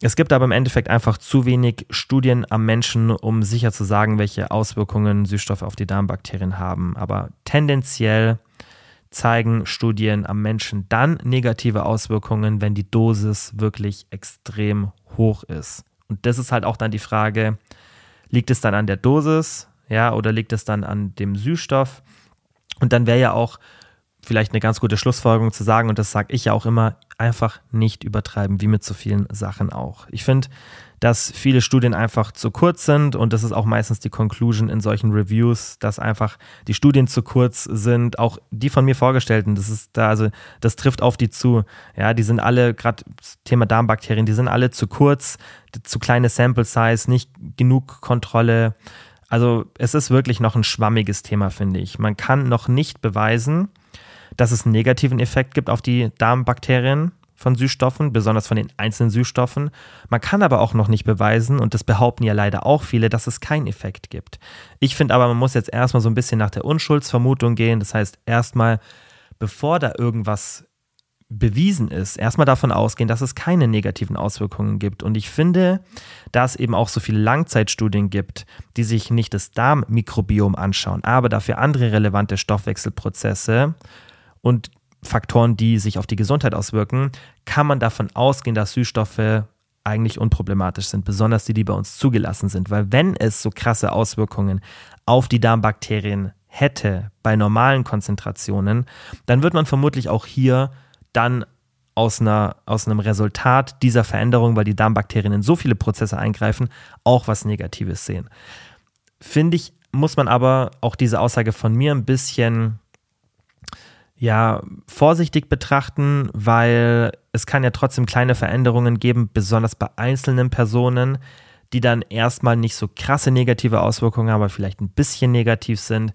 Es gibt aber im Endeffekt einfach zu wenig Studien am Menschen, um sicher zu sagen, welche Auswirkungen Süßstoffe auf die Darmbakterien haben. Aber tendenziell zeigen Studien am Menschen dann negative Auswirkungen, wenn die Dosis wirklich extrem hoch ist. Und das ist halt auch dann die Frage, liegt es dann an der Dosis, ja, oder liegt es dann an dem Süßstoff? Und dann wäre ja auch vielleicht eine ganz gute Schlussfolgerung zu sagen, und das sage ich ja auch immer, einfach nicht übertreiben, wie mit so vielen Sachen auch. Ich finde, dass viele Studien einfach zu kurz sind und das ist auch meistens die Conclusion in solchen Reviews, dass einfach die Studien zu kurz sind, auch die von mir vorgestellten, das ist da, also das trifft auf die zu. Ja, die sind alle, gerade Thema Darmbakterien, die sind alle zu kurz, zu kleine Sample Size, nicht genug Kontrolle. Also es ist wirklich noch ein schwammiges Thema, finde ich. Man kann noch nicht beweisen, dass es einen negativen Effekt gibt auf die Darmbakterien von Süßstoffen, besonders von den einzelnen Süßstoffen. Man kann aber auch noch nicht beweisen, und das behaupten ja leider auch viele, dass es keinen Effekt gibt. Ich finde aber, man muss jetzt erstmal so ein bisschen nach der Unschuldsvermutung gehen. Das heißt, erstmal, bevor da irgendwas bewiesen ist, erstmal davon ausgehen, dass es keine negativen Auswirkungen gibt. Und ich finde, da es eben auch so viele Langzeitstudien gibt, die sich nicht das Darmmikrobiom anschauen, aber dafür andere relevante Stoffwechselprozesse und Faktoren, die sich auf die Gesundheit auswirken, kann man davon ausgehen, dass Süßstoffe eigentlich unproblematisch sind, besonders die, die bei uns zugelassen sind. Weil wenn es so krasse Auswirkungen auf die Darmbakterien hätte bei normalen Konzentrationen, dann wird man vermutlich auch hier dann aus, einer, aus einem Resultat dieser Veränderung, weil die Darmbakterien in so viele Prozesse eingreifen, auch was Negatives sehen. Finde ich, muss man aber auch diese Aussage von mir ein bisschen ja, vorsichtig betrachten, weil es kann ja trotzdem kleine Veränderungen geben, besonders bei einzelnen Personen, die dann erstmal nicht so krasse negative Auswirkungen haben, aber vielleicht ein bisschen negativ sind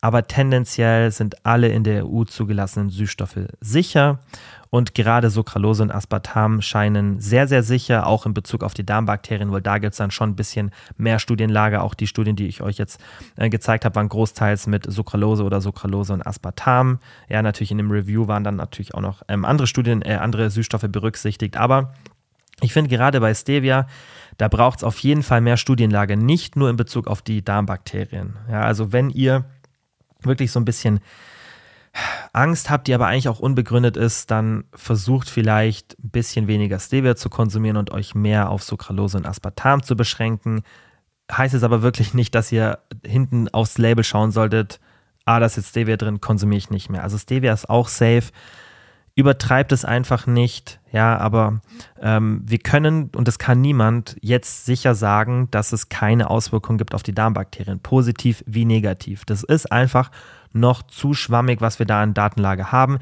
aber tendenziell sind alle in der EU zugelassenen Süßstoffe sicher und gerade Sucralose und Aspartam scheinen sehr, sehr sicher, auch in Bezug auf die Darmbakterien, weil da gibt es dann schon ein bisschen mehr Studienlage. Auch die Studien, die ich euch jetzt äh, gezeigt habe, waren großteils mit Sucralose oder Sucralose und Aspartam. Ja, natürlich in dem Review waren dann natürlich auch noch ähm, andere Studien, äh, andere Süßstoffe berücksichtigt, aber ich finde gerade bei Stevia, da braucht es auf jeden Fall mehr Studienlage, nicht nur in Bezug auf die Darmbakterien. Ja, also wenn ihr wirklich so ein bisschen Angst habt, die aber eigentlich auch unbegründet ist, dann versucht vielleicht ein bisschen weniger Stevia zu konsumieren und euch mehr auf Sucralose und Aspartam zu beschränken. Heißt es aber wirklich nicht, dass ihr hinten aufs Label schauen solltet, ah, da ist jetzt Stevia drin, konsumiere ich nicht mehr. Also Stevia ist auch safe übertreibt es einfach nicht, ja, aber ähm, wir können, und das kann niemand, jetzt sicher sagen, dass es keine Auswirkungen gibt auf die Darmbakterien, positiv wie negativ. Das ist einfach noch zu schwammig, was wir da an Datenlage haben.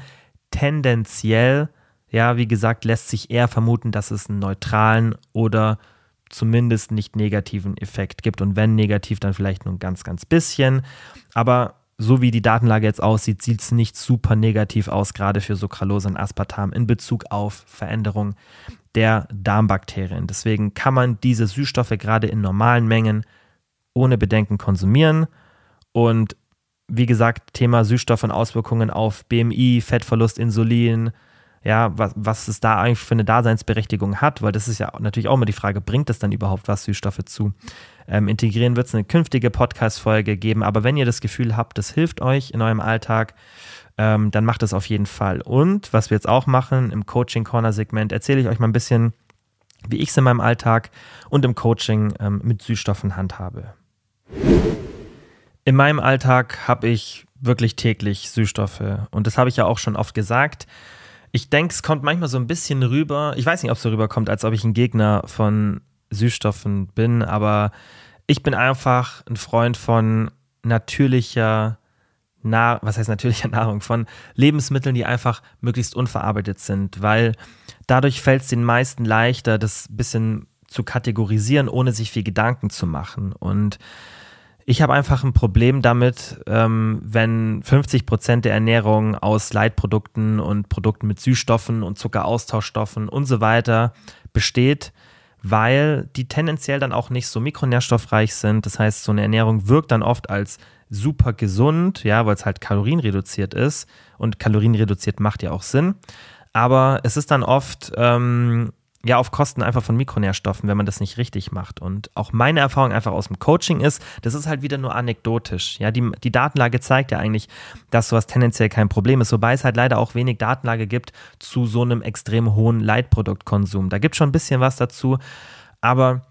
Tendenziell, ja, wie gesagt, lässt sich eher vermuten, dass es einen neutralen oder zumindest nicht negativen Effekt gibt. Und wenn negativ, dann vielleicht nur ein ganz, ganz bisschen. Aber so wie die Datenlage jetzt aussieht, sieht es nicht super negativ aus, gerade für Sucralose und Aspartam in Bezug auf Veränderung der Darmbakterien. Deswegen kann man diese Süßstoffe gerade in normalen Mengen ohne Bedenken konsumieren. Und wie gesagt, Thema Süßstoff und Auswirkungen auf BMI, Fettverlust, Insulin, ja, was, was es da eigentlich für eine Daseinsberechtigung hat, weil das ist ja natürlich auch immer die Frage, bringt es dann überhaupt was, Süßstoffe zu ähm, integrieren? Wird es eine künftige Podcast-Folge geben? Aber wenn ihr das Gefühl habt, das hilft euch in eurem Alltag, ähm, dann macht es auf jeden Fall. Und was wir jetzt auch machen im Coaching-Corner-Segment, erzähle ich euch mal ein bisschen, wie ich es in meinem Alltag und im Coaching ähm, mit Süßstoffen handhabe. In meinem Alltag habe ich wirklich täglich Süßstoffe und das habe ich ja auch schon oft gesagt ich denke, es kommt manchmal so ein bisschen rüber. Ich weiß nicht, ob es so rüberkommt, als ob ich ein Gegner von Süßstoffen bin, aber ich bin einfach ein Freund von natürlicher Nahrung, was heißt natürlicher (laughs) Nahrung, von Lebensmitteln, die einfach möglichst unverarbeitet sind, weil dadurch fällt es den meisten leichter, das ein bisschen zu kategorisieren, ohne sich viel Gedanken zu machen. Und ich habe einfach ein Problem damit, ähm, wenn 50 Prozent der Ernährung aus Leitprodukten und Produkten mit Süßstoffen und Zuckeraustauschstoffen und so weiter besteht, weil die tendenziell dann auch nicht so mikronährstoffreich sind. Das heißt, so eine Ernährung wirkt dann oft als super gesund, ja, weil es halt kalorienreduziert ist und kalorienreduziert macht ja auch Sinn. Aber es ist dann oft ähm, ja auf Kosten einfach von Mikronährstoffen, wenn man das nicht richtig macht. Und auch meine Erfahrung einfach aus dem Coaching ist, das ist halt wieder nur anekdotisch. Ja, die, die Datenlage zeigt ja eigentlich, dass sowas tendenziell kein Problem ist, wobei es halt leider auch wenig Datenlage gibt zu so einem extrem hohen Leitproduktkonsum. Da gibt es schon ein bisschen was dazu, aber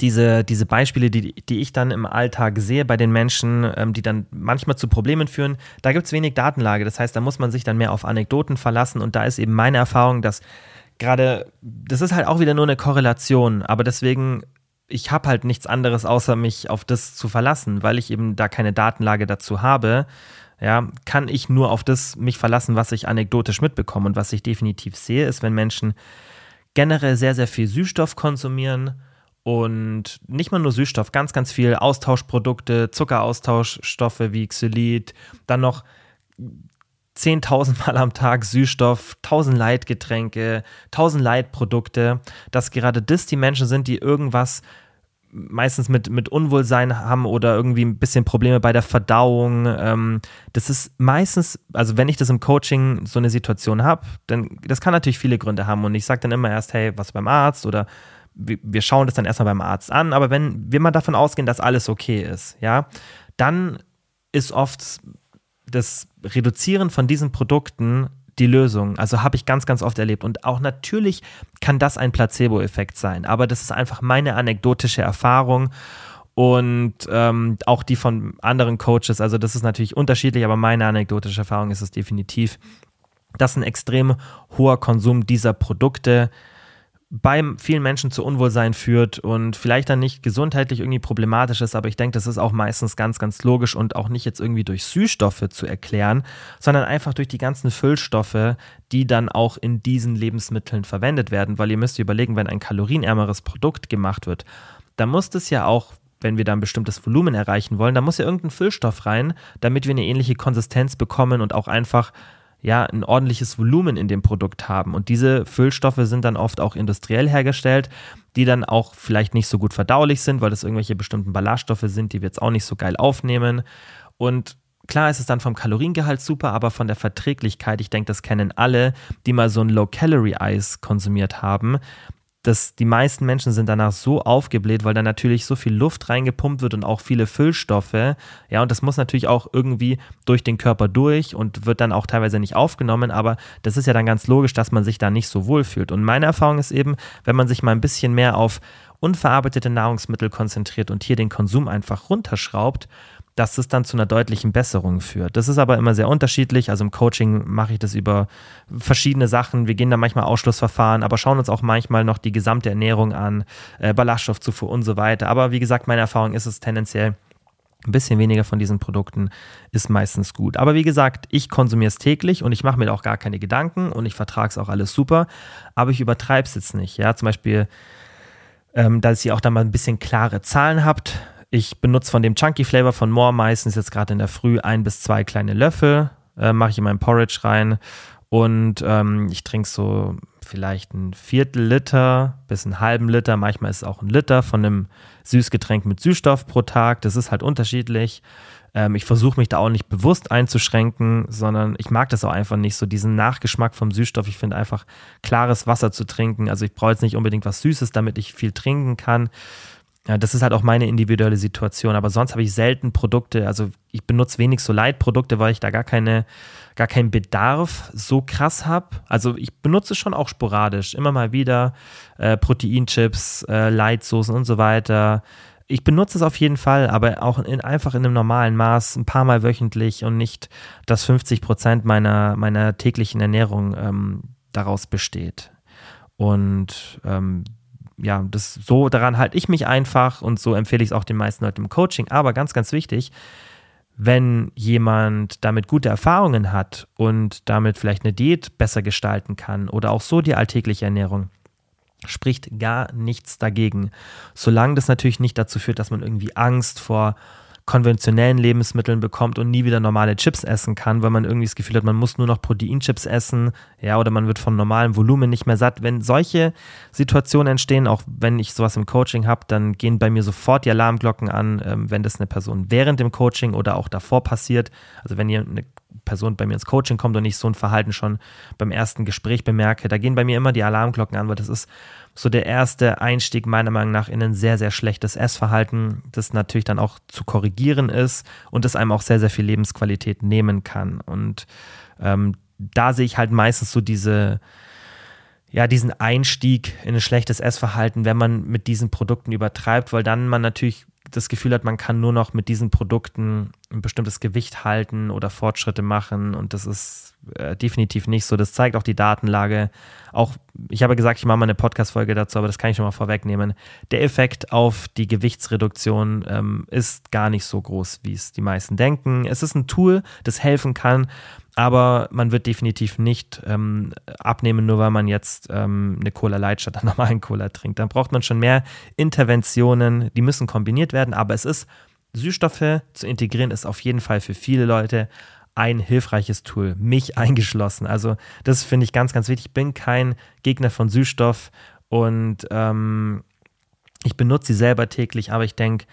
diese, diese Beispiele, die, die ich dann im Alltag sehe bei den Menschen, ähm, die dann manchmal zu Problemen führen, da gibt es wenig Datenlage. Das heißt, da muss man sich dann mehr auf Anekdoten verlassen. Und da ist eben meine Erfahrung, dass gerade, das ist halt auch wieder nur eine Korrelation, aber deswegen, ich habe halt nichts anderes, außer mich auf das zu verlassen, weil ich eben da keine Datenlage dazu habe. Ja, kann ich nur auf das mich verlassen, was ich anekdotisch mitbekomme. Und was ich definitiv sehe, ist, wenn Menschen generell sehr, sehr viel Süßstoff konsumieren und nicht mal nur Süßstoff, ganz, ganz viel Austauschprodukte, Zuckeraustauschstoffe wie Xylit, dann noch 10.000 Mal am Tag Süßstoff, 1000 Leitgetränke, 1000 Leitprodukte, dass gerade das die Menschen sind, die irgendwas meistens mit, mit Unwohlsein haben oder irgendwie ein bisschen Probleme bei der Verdauung. Ähm, das ist meistens, also wenn ich das im Coaching so eine Situation habe, dann das kann natürlich viele Gründe haben und ich sage dann immer erst, hey, was beim Arzt oder wir schauen das dann erstmal beim Arzt an, aber wenn wir mal davon ausgehen, dass alles okay ist, ja, dann ist oft das Reduzieren von diesen Produkten die Lösung. Also habe ich ganz, ganz oft erlebt. Und auch natürlich kann das ein Placebo-Effekt sein. Aber das ist einfach meine anekdotische Erfahrung und ähm, auch die von anderen Coaches. Also das ist natürlich unterschiedlich, aber meine anekdotische Erfahrung ist es definitiv, dass ein extrem hoher Konsum dieser Produkte bei vielen Menschen zu Unwohlsein führt und vielleicht dann nicht gesundheitlich irgendwie problematisch ist, aber ich denke, das ist auch meistens ganz, ganz logisch und auch nicht jetzt irgendwie durch Süßstoffe zu erklären, sondern einfach durch die ganzen Füllstoffe, die dann auch in diesen Lebensmitteln verwendet werden, weil ihr müsst überlegen, wenn ein kalorienärmeres Produkt gemacht wird, dann muss das ja auch wenn wir da ein bestimmtes Volumen erreichen wollen, da muss ja irgendein Füllstoff rein, damit wir eine ähnliche Konsistenz bekommen und auch einfach ja, ein ordentliches Volumen in dem Produkt haben. Und diese Füllstoffe sind dann oft auch industriell hergestellt, die dann auch vielleicht nicht so gut verdaulich sind, weil das irgendwelche bestimmten Ballaststoffe sind, die wir jetzt auch nicht so geil aufnehmen. Und Klar ist es dann vom Kaloriengehalt super, aber von der Verträglichkeit, ich denke, das kennen alle, die mal so ein Low-Calorie-Eis konsumiert haben dass die meisten Menschen sind danach so aufgebläht, weil da natürlich so viel Luft reingepumpt wird und auch viele Füllstoffe. Ja, und das muss natürlich auch irgendwie durch den Körper durch und wird dann auch teilweise nicht aufgenommen. Aber das ist ja dann ganz logisch, dass man sich da nicht so wohl fühlt. Und meine Erfahrung ist eben, wenn man sich mal ein bisschen mehr auf unverarbeitete Nahrungsmittel konzentriert und hier den Konsum einfach runterschraubt dass es dann zu einer deutlichen Besserung führt. Das ist aber immer sehr unterschiedlich. Also im Coaching mache ich das über verschiedene Sachen. Wir gehen da manchmal Ausschlussverfahren, aber schauen uns auch manchmal noch die gesamte Ernährung an, äh, Ballaststoffzufuhr und so weiter. Aber wie gesagt, meine Erfahrung ist es tendenziell, ein bisschen weniger von diesen Produkten ist meistens gut. Aber wie gesagt, ich konsumiere es täglich und ich mache mir auch gar keine Gedanken und ich vertrage es auch alles super, aber ich übertreibe es jetzt nicht. Ja, zum Beispiel, ähm, dass ihr auch da mal ein bisschen klare Zahlen habt ich benutze von dem Chunky Flavor von More meistens jetzt gerade in der Früh ein bis zwei kleine Löffel, äh, mache ich in meinen Porridge rein und ähm, ich trinke so vielleicht ein Viertel Liter bis einen halben Liter, manchmal ist es auch ein Liter von einem Süßgetränk mit Süßstoff pro Tag. Das ist halt unterschiedlich. Ähm, ich versuche mich da auch nicht bewusst einzuschränken, sondern ich mag das auch einfach nicht, so diesen Nachgeschmack vom Süßstoff. Ich finde einfach klares Wasser zu trinken. Also ich brauche jetzt nicht unbedingt was Süßes, damit ich viel trinken kann. Ja, das ist halt auch meine individuelle Situation. Aber sonst habe ich selten Produkte, also ich benutze wenig so Light-Produkte, weil ich da gar keine, gar keinen Bedarf so krass habe. Also ich benutze schon auch sporadisch, immer mal wieder äh, Proteinchips, äh, Light-Soßen und so weiter. Ich benutze es auf jeden Fall, aber auch in, einfach in einem normalen Maß, ein paar Mal wöchentlich und nicht, dass 50 Prozent meiner, meiner täglichen Ernährung ähm, daraus besteht. Und ähm, ja, das so daran halte ich mich einfach und so empfehle ich es auch den meisten Leuten im Coaching. Aber ganz, ganz wichtig, wenn jemand damit gute Erfahrungen hat und damit vielleicht eine Diät besser gestalten kann oder auch so die alltägliche Ernährung, spricht gar nichts dagegen. Solange das natürlich nicht dazu führt, dass man irgendwie Angst vor konventionellen Lebensmitteln bekommt und nie wieder normale Chips essen kann, weil man irgendwie das Gefühl hat, man muss nur noch Proteinchips essen, ja, oder man wird von normalem Volumen nicht mehr satt. Wenn solche Situationen entstehen, auch wenn ich sowas im Coaching habe, dann gehen bei mir sofort die Alarmglocken an, ähm, wenn das eine Person während dem Coaching oder auch davor passiert. Also wenn ihr eine Person bei mir ins Coaching kommt und ich so ein Verhalten schon beim ersten Gespräch bemerke, da gehen bei mir immer die Alarmglocken an, weil das ist so der erste Einstieg meiner Meinung nach in ein sehr, sehr schlechtes Essverhalten, das natürlich dann auch zu korrigieren ist und das einem auch sehr, sehr viel Lebensqualität nehmen kann. Und ähm, da sehe ich halt meistens so diese, ja, diesen Einstieg in ein schlechtes Essverhalten, wenn man mit diesen Produkten übertreibt, weil dann man natürlich das Gefühl hat, man kann nur noch mit diesen Produkten ein bestimmtes Gewicht halten oder Fortschritte machen und das ist äh, definitiv nicht so. Das zeigt auch die Datenlage. Auch, ich habe gesagt, ich mache mal eine Podcast-Folge dazu, aber das kann ich schon mal vorwegnehmen. Der Effekt auf die Gewichtsreduktion ähm, ist gar nicht so groß, wie es die meisten denken. Es ist ein Tool, das helfen kann, aber man wird definitiv nicht ähm, abnehmen, nur weil man jetzt ähm, eine Cola Light statt einer normalen Cola trinkt. Dann braucht man schon mehr Interventionen, die müssen kombiniert werden, aber es ist, Süßstoffe zu integrieren, ist auf jeden Fall für viele Leute ein hilfreiches Tool, mich eingeschlossen. Also das finde ich ganz, ganz wichtig. Ich bin kein Gegner von Süßstoff und ähm, ich benutze sie selber täglich, aber ich denke,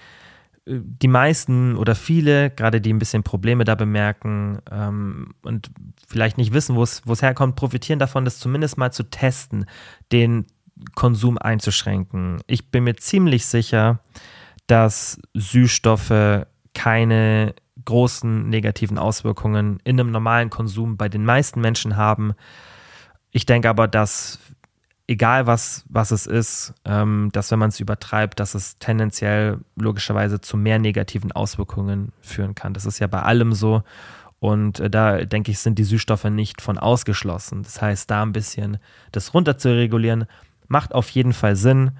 die meisten oder viele, gerade die ein bisschen Probleme da bemerken ähm, und vielleicht nicht wissen, wo es herkommt, profitieren davon, das zumindest mal zu testen, den Konsum einzuschränken. Ich bin mir ziemlich sicher, dass Süßstoffe keine großen negativen Auswirkungen in einem normalen Konsum bei den meisten Menschen haben. Ich denke aber, dass egal was, was es ist, ähm, dass wenn man es übertreibt, dass es tendenziell logischerweise zu mehr negativen Auswirkungen führen kann. Das ist ja bei allem so. Und äh, da denke ich, sind die Süßstoffe nicht von ausgeschlossen. Das heißt, da ein bisschen das runter zu regulieren, macht auf jeden Fall Sinn.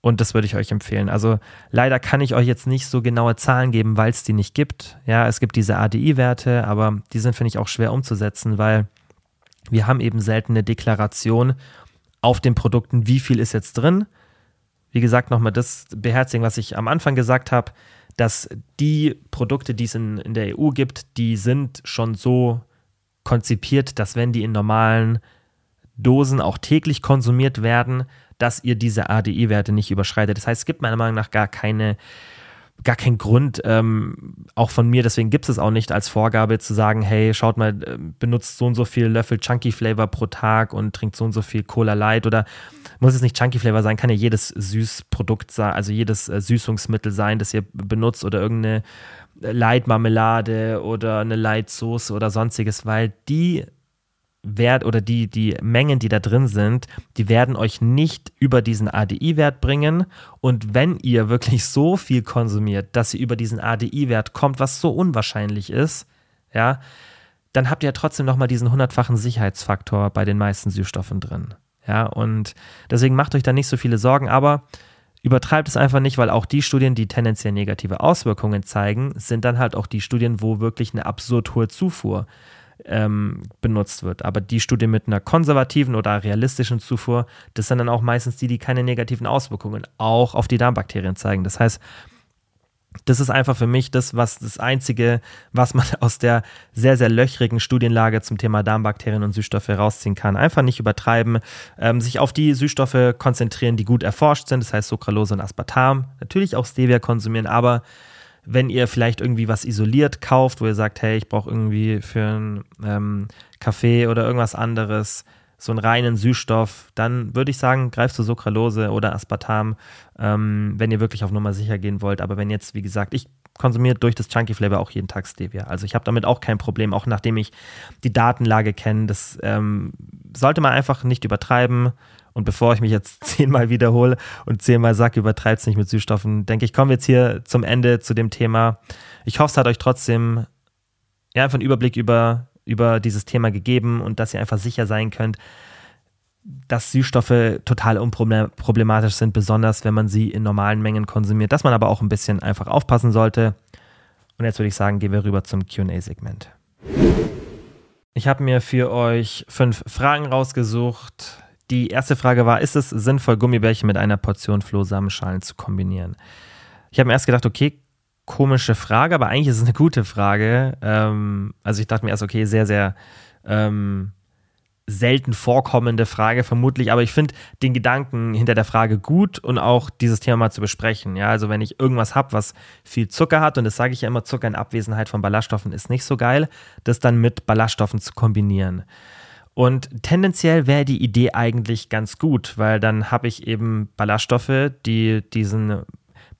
Und das würde ich euch empfehlen. Also leider kann ich euch jetzt nicht so genaue Zahlen geben, weil es die nicht gibt. Ja, es gibt diese ADI-Werte, aber die sind, finde ich, auch schwer umzusetzen, weil wir haben eben selten eine Deklaration auf den Produkten, wie viel ist jetzt drin. Wie gesagt, nochmal das beherzigen, was ich am Anfang gesagt habe, dass die Produkte, die es in, in der EU gibt, die sind schon so konzipiert, dass wenn die in normalen Dosen auch täglich konsumiert werden, dass ihr diese ADI-Werte nicht überschreitet. Das heißt, es gibt meiner Meinung nach gar keine gar keinen Grund, ähm, auch von mir, deswegen gibt es es auch nicht als Vorgabe zu sagen, hey, schaut mal, äh, benutzt so und so viel Löffel Chunky Flavor pro Tag und trinkt so und so viel Cola Light oder muss es nicht Chunky Flavor sein, kann ja jedes Süßprodukt sein, also jedes äh, Süßungsmittel sein, das ihr benutzt oder irgendeine Light Marmelade oder eine Light Soße oder sonstiges, weil die Wert oder die, die Mengen, die da drin sind, die werden euch nicht über diesen ADI-Wert bringen. Und wenn ihr wirklich so viel konsumiert, dass ihr über diesen ADI-Wert kommt, was so unwahrscheinlich ist, ja, dann habt ihr ja trotzdem nochmal diesen hundertfachen Sicherheitsfaktor bei den meisten Süßstoffen drin. Ja, und deswegen macht euch da nicht so viele Sorgen, aber übertreibt es einfach nicht, weil auch die Studien, die tendenziell negative Auswirkungen zeigen, sind dann halt auch die Studien, wo wirklich eine absurd hohe Zufuhr ähm, benutzt wird. Aber die Studie mit einer konservativen oder realistischen Zufuhr, das sind dann auch meistens die, die keine negativen Auswirkungen auch auf die Darmbakterien zeigen. Das heißt, das ist einfach für mich das, was das Einzige, was man (laughs) aus der sehr, sehr löchrigen Studienlage zum Thema Darmbakterien und Süßstoffe rausziehen kann. Einfach nicht übertreiben, ähm, sich auf die Süßstoffe konzentrieren, die gut erforscht sind, das heißt Sucralose und Aspartam. Natürlich auch Stevia konsumieren, aber wenn ihr vielleicht irgendwie was isoliert kauft, wo ihr sagt, hey, ich brauche irgendwie für einen ähm, Kaffee oder irgendwas anderes so einen reinen Süßstoff, dann würde ich sagen, greift zu Sucralose oder Aspartam, ähm, wenn ihr wirklich auf Nummer sicher gehen wollt. Aber wenn jetzt, wie gesagt, ich konsumiere durch das Chunky Flavor auch jeden Tag Stevia. Also ich habe damit auch kein Problem, auch nachdem ich die Datenlage kenne. Das ähm, sollte man einfach nicht übertreiben. Und bevor ich mich jetzt (laughs) zehnmal wiederhole und zehnmal sage, übertreibt es nicht mit Süßstoffen, denke ich, kommen wir jetzt hier zum Ende zu dem Thema. Ich hoffe, es hat euch trotzdem ja, einfach einen Überblick über, über dieses Thema gegeben und dass ihr einfach sicher sein könnt, dass Süßstoffe total unproblematisch sind, besonders wenn man sie in normalen Mengen konsumiert, dass man aber auch ein bisschen einfach aufpassen sollte. Und jetzt würde ich sagen, gehen wir rüber zum QA-Segment. Ich habe mir für euch fünf Fragen rausgesucht, die erste Frage war, ist es sinnvoll, Gummibärchen mit einer Portion Flohsamenschalen zu kombinieren? Ich habe mir erst gedacht, okay, komische Frage, aber eigentlich ist es eine gute Frage. Ähm, also ich dachte mir erst, okay, sehr, sehr ähm, selten vorkommende Frage vermutlich, aber ich finde den Gedanken hinter der Frage gut und auch dieses Thema mal zu besprechen. Ja, also wenn ich irgendwas habe, was viel Zucker hat, und das sage ich ja immer, Zucker in Abwesenheit von Ballaststoffen ist nicht so geil, das dann mit Ballaststoffen zu kombinieren. Und tendenziell wäre die Idee eigentlich ganz gut, weil dann habe ich eben Ballaststoffe, die diesen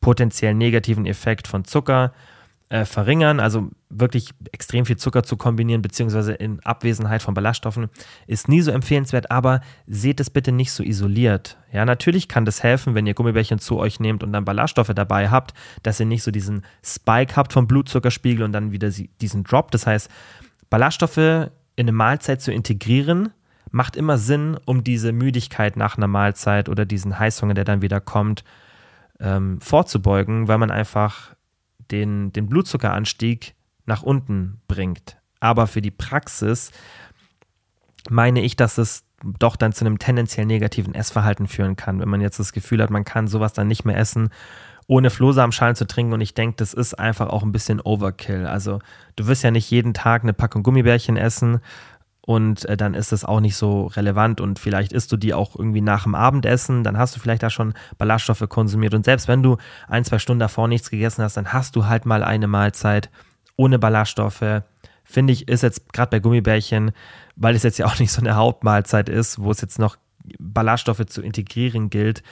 potenziell negativen Effekt von Zucker äh, verringern. Also wirklich extrem viel Zucker zu kombinieren, beziehungsweise in Abwesenheit von Ballaststoffen, ist nie so empfehlenswert, aber seht es bitte nicht so isoliert. Ja, natürlich kann das helfen, wenn ihr Gummibärchen zu euch nehmt und dann Ballaststoffe dabei habt, dass ihr nicht so diesen Spike habt vom Blutzuckerspiegel und dann wieder diesen Drop. Das heißt, Ballaststoffe in eine Mahlzeit zu integrieren, macht immer Sinn, um diese Müdigkeit nach einer Mahlzeit oder diesen Heißhunger, der dann wieder kommt, ähm, vorzubeugen, weil man einfach den, den Blutzuckeranstieg nach unten bringt. Aber für die Praxis meine ich, dass es doch dann zu einem tendenziell negativen Essverhalten führen kann, wenn man jetzt das Gefühl hat, man kann sowas dann nicht mehr essen ohne Flohsamenschalen zu trinken. Und ich denke, das ist einfach auch ein bisschen Overkill. Also du wirst ja nicht jeden Tag eine Packung Gummibärchen essen und äh, dann ist es auch nicht so relevant und vielleicht isst du die auch irgendwie nach dem Abendessen, dann hast du vielleicht da schon Ballaststoffe konsumiert und selbst wenn du ein, zwei Stunden davor nichts gegessen hast, dann hast du halt mal eine Mahlzeit ohne Ballaststoffe. Finde ich, ist jetzt gerade bei Gummibärchen, weil es jetzt ja auch nicht so eine Hauptmahlzeit ist, wo es jetzt noch Ballaststoffe zu integrieren gilt,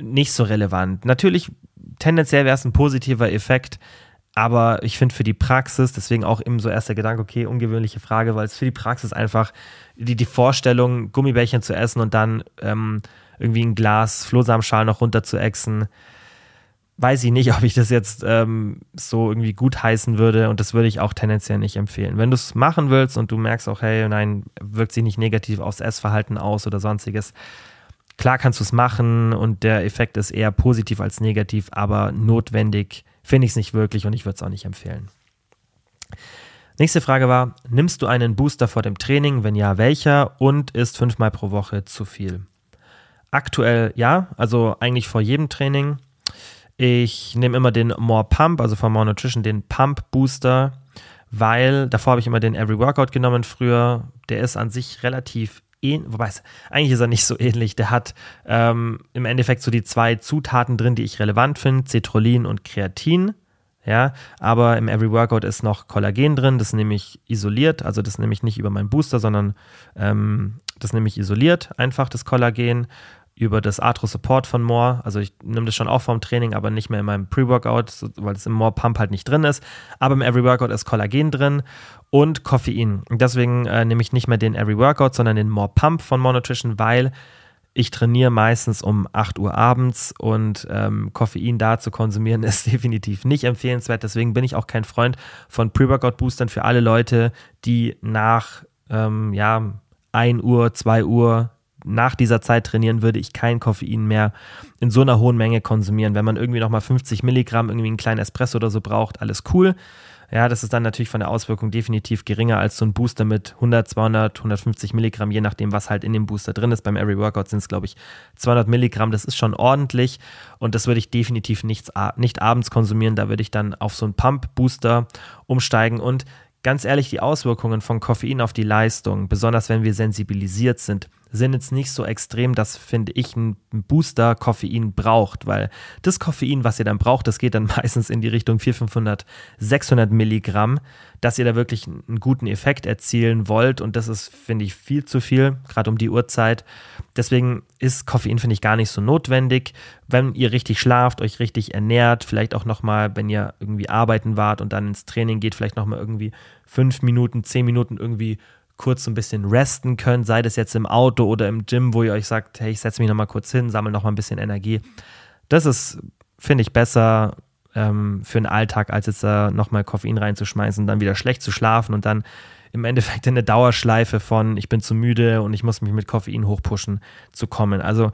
nicht so relevant. Natürlich tendenziell wäre es ein positiver Effekt, aber ich finde für die Praxis, deswegen auch eben so erster Gedanke, okay, ungewöhnliche Frage, weil es für die Praxis einfach die, die Vorstellung, Gummibärchen zu essen und dann ähm, irgendwie ein Glas Flohsamenschal noch runter zu exen, weiß ich nicht, (laughs) ob ich das jetzt ähm, so irgendwie gut heißen würde und das würde ich auch tendenziell nicht empfehlen. Wenn du es machen willst und du merkst auch, hey, nein, wirkt sich nicht negativ aufs Essverhalten aus oder sonstiges, klar kannst du es machen und der Effekt ist eher positiv als negativ, aber notwendig finde ich es nicht wirklich und ich würde es auch nicht empfehlen. Nächste Frage war, nimmst du einen Booster vor dem Training? Wenn ja, welcher? Und ist fünfmal pro Woche zu viel? Aktuell ja, also eigentlich vor jedem Training. Ich nehme immer den More Pump, also von More Nutrition, den Pump Booster, weil davor habe ich immer den Every Workout genommen früher. Der ist an sich relativ ähnlich, wobei es, eigentlich ist er nicht so ähnlich. Der hat ähm, im Endeffekt so die zwei Zutaten drin, die ich relevant finde: Citrullin und Kreatin. Ja, aber im Every Workout ist noch Kollagen drin, das nehme ich isoliert, also das nehme ich nicht über meinen Booster, sondern ähm, das nehme ich isoliert, einfach das Kollagen über das Arthro Support von More. Also ich nehme das schon auch vom Training, aber nicht mehr in meinem Pre-Workout, weil es im More Pump halt nicht drin ist. Aber im Every Workout ist Kollagen drin und Koffein. Und deswegen äh, nehme ich nicht mehr den Every Workout, sondern den More Pump von More Nutrition, weil ich trainiere meistens um 8 Uhr abends und ähm, Koffein da zu konsumieren (laughs) ist definitiv nicht empfehlenswert. Deswegen bin ich auch kein Freund von Pre-Workout-Boostern für alle Leute, die nach ähm, ja, 1 Uhr, 2 Uhr nach dieser Zeit trainieren, würde ich kein Koffein mehr in so einer hohen Menge konsumieren. Wenn man irgendwie nochmal 50 Milligramm irgendwie einen kleinen Espresso oder so braucht, alles cool. Ja, das ist dann natürlich von der Auswirkung definitiv geringer als so ein Booster mit 100, 200, 150 Milligramm, je nachdem, was halt in dem Booster drin ist. Beim Every Workout sind es, glaube ich, 200 Milligramm. Das ist schon ordentlich und das würde ich definitiv nicht, nicht abends konsumieren. Da würde ich dann auf so einen Pump-Booster umsteigen und ganz ehrlich, die Auswirkungen von Koffein auf die Leistung, besonders wenn wir sensibilisiert sind, sind jetzt nicht so extrem, dass, finde ich, ein Booster Koffein braucht, weil das Koffein, was ihr dann braucht, das geht dann (laughs) meistens in die Richtung 400, 500, 600 Milligramm, dass ihr da wirklich einen guten Effekt erzielen wollt und das ist, finde ich, viel zu viel, gerade um die Uhrzeit. Deswegen ist Koffein, finde ich, gar nicht so notwendig. Wenn ihr richtig schlaft, euch richtig ernährt, vielleicht auch nochmal, wenn ihr irgendwie arbeiten wart und dann ins Training geht, vielleicht nochmal irgendwie fünf Minuten, zehn Minuten irgendwie kurz so ein bisschen resten könnt, sei das jetzt im Auto oder im Gym, wo ihr euch sagt, hey, ich setze mich nochmal kurz hin, sammle nochmal ein bisschen Energie. Das ist, finde ich, besser ähm, für den Alltag, als jetzt da nochmal Koffein reinzuschmeißen, dann wieder schlecht zu schlafen und dann im Endeffekt in eine Dauerschleife von ich bin zu müde und ich muss mich mit Koffein hochpushen zu kommen. Also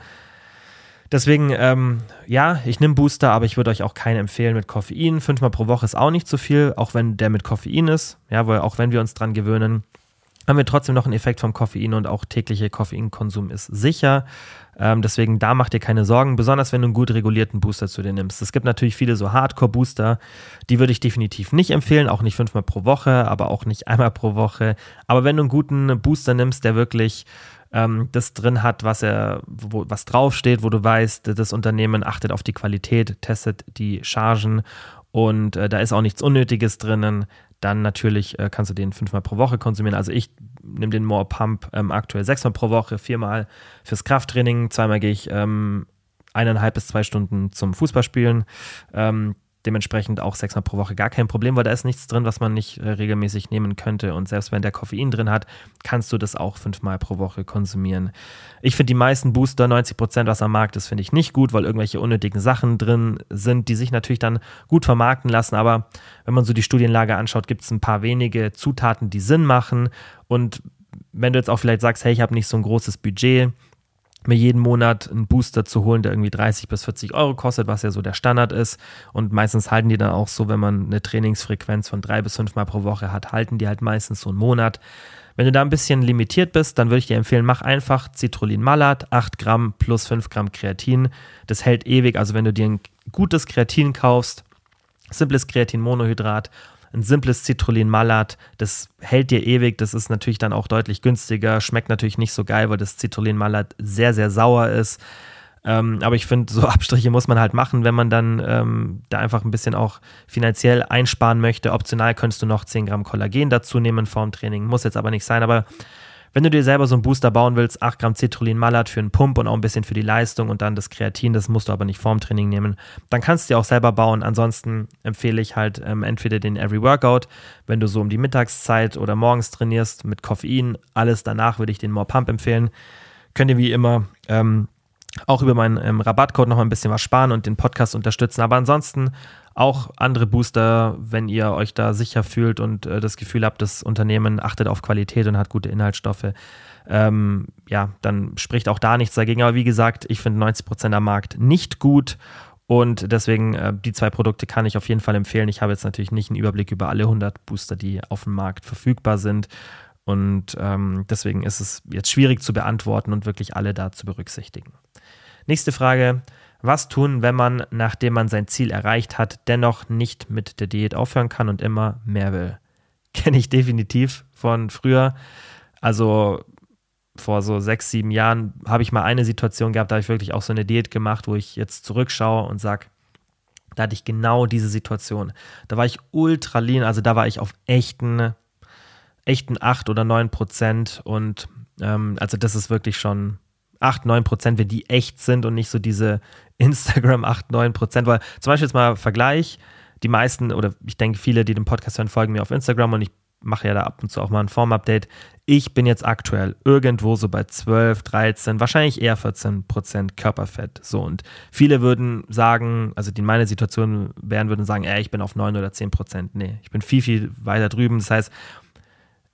Deswegen, ähm, ja, ich nehme Booster, aber ich würde euch auch keinen empfehlen mit Koffein. Fünfmal pro Woche ist auch nicht zu viel, auch wenn der mit Koffein ist. Ja, weil auch wenn wir uns dran gewöhnen, haben wir trotzdem noch einen Effekt vom Koffein und auch täglicher Koffeinkonsum ist sicher. Ähm, deswegen da macht ihr keine Sorgen, besonders wenn du einen gut regulierten Booster zu dir nimmst. Es gibt natürlich viele so Hardcore-Booster, die würde ich definitiv nicht empfehlen, auch nicht fünfmal pro Woche, aber auch nicht (laughs) einmal pro Woche. Aber wenn du einen guten Booster nimmst, der wirklich ähm, das drin hat, was er, wo, was draufsteht, wo du weißt, das Unternehmen achtet auf die Qualität, testet die Chargen und äh, da ist auch nichts Unnötiges drinnen, dann natürlich äh, kannst du den fünfmal pro Woche konsumieren. Also ich nehme den More Pump ähm, aktuell sechsmal pro Woche, viermal fürs Krafttraining, zweimal gehe ich ähm, eineinhalb bis zwei Stunden zum Fußballspielen. Ähm, dementsprechend auch sechsmal pro Woche gar kein Problem, weil da ist nichts drin, was man nicht äh, regelmäßig nehmen könnte. Und selbst wenn der Koffein drin hat, kannst du das auch fünfmal pro Woche konsumieren. Ich finde die meisten Booster, 90 Prozent, was am Markt ist, finde ich nicht gut, weil irgendwelche unnötigen Sachen drin sind, die sich natürlich dann gut vermarkten lassen. Aber wenn man so die Studienlage anschaut, gibt es ein paar wenige Zutaten, die Sinn machen. Und wenn du jetzt auch vielleicht sagst, hey, ich habe nicht so ein großes Budget, mir jeden Monat einen Booster zu holen, der irgendwie 30 bis 40 Euro kostet, was ja so der Standard ist. Und meistens halten die dann auch so, wenn man eine Trainingsfrequenz von drei bis fünf Mal pro Woche hat, halten die halt meistens so einen Monat. Wenn du da ein bisschen limitiert bist, dann würde ich dir empfehlen, mach einfach Citrullin Malat, 8 Gramm plus 5 Gramm Kreatin. Das hält ewig. Also wenn du dir ein gutes Kreatin kaufst, simples Kreatinmonohydrat ein simples Citrullin Malat, das hält dir ewig, das ist natürlich dann auch deutlich günstiger, schmeckt natürlich nicht so geil, weil das Citrullin Malat sehr, sehr sauer ist. Ähm, aber ich finde, so (laughs) Abstriche muss man halt machen, wenn man dann ähm, da einfach ein bisschen auch finanziell einsparen möchte. Optional könntest du noch 10 Gramm Kollagen dazu nehmen vorm Training, muss jetzt aber nicht sein, aber wenn du dir selber so einen Booster bauen willst, 8 Gramm Citrullin Malat für einen Pump und auch ein bisschen für die Leistung und dann das Kreatin, das musst du aber nicht vorm Training nehmen, dann kannst du dir auch selber bauen. Ansonsten empfehle ich halt ähm, entweder den Every Workout, wenn du so um die Mittagszeit oder morgens trainierst mit Koffein, alles danach würde ich den More Pump empfehlen. Könnt ihr wie immer ähm, auch über meinen ähm, Rabattcode noch ein bisschen was sparen und den Podcast unterstützen. Aber ansonsten auch andere Booster, wenn ihr euch da sicher fühlt und äh, das Gefühl habt, das Unternehmen achtet auf Qualität und hat gute Inhaltsstoffe. Ähm, ja, dann spricht auch da nichts dagegen. Aber wie gesagt, ich finde 90 Prozent am Markt nicht gut und deswegen, äh, die zwei Produkte kann ich auf jeden Fall empfehlen. Ich habe jetzt natürlich nicht einen Überblick über alle 100 Booster, die auf dem Markt verfügbar sind. Und ähm, deswegen ist es jetzt schwierig zu beantworten und wirklich alle da zu berücksichtigen. Nächste Frage. Was tun, wenn man, nachdem man sein Ziel erreicht hat, dennoch nicht mit der Diät aufhören kann und immer mehr will? (laughs) Kenne ich definitiv von früher. Also vor so sechs, sieben Jahren habe ich mal eine Situation gehabt, da habe ich wirklich auch so eine Diät gemacht, wo ich jetzt zurückschaue und sage, da hatte ich genau diese Situation. Da war ich ultra lean, also da war ich auf echten, echten 8 oder 9 Prozent und ähm, also das ist wirklich schon 8, 9 Prozent, wenn die echt sind und nicht so diese Instagram 8, 9 Prozent, weil zum Beispiel jetzt mal Vergleich, die meisten oder ich denke viele, die den Podcast hören, folgen mir auf Instagram und ich mache ja da ab und zu auch mal ein Form-Update. Ich bin jetzt aktuell irgendwo so bei 12, 13, wahrscheinlich eher 14 Prozent Körperfett. So und viele würden sagen, also die in meiner Situation wären, würden sagen, ey, ich bin auf 9 oder 10 Prozent. Nee, ich bin viel, viel weiter drüben. Das heißt,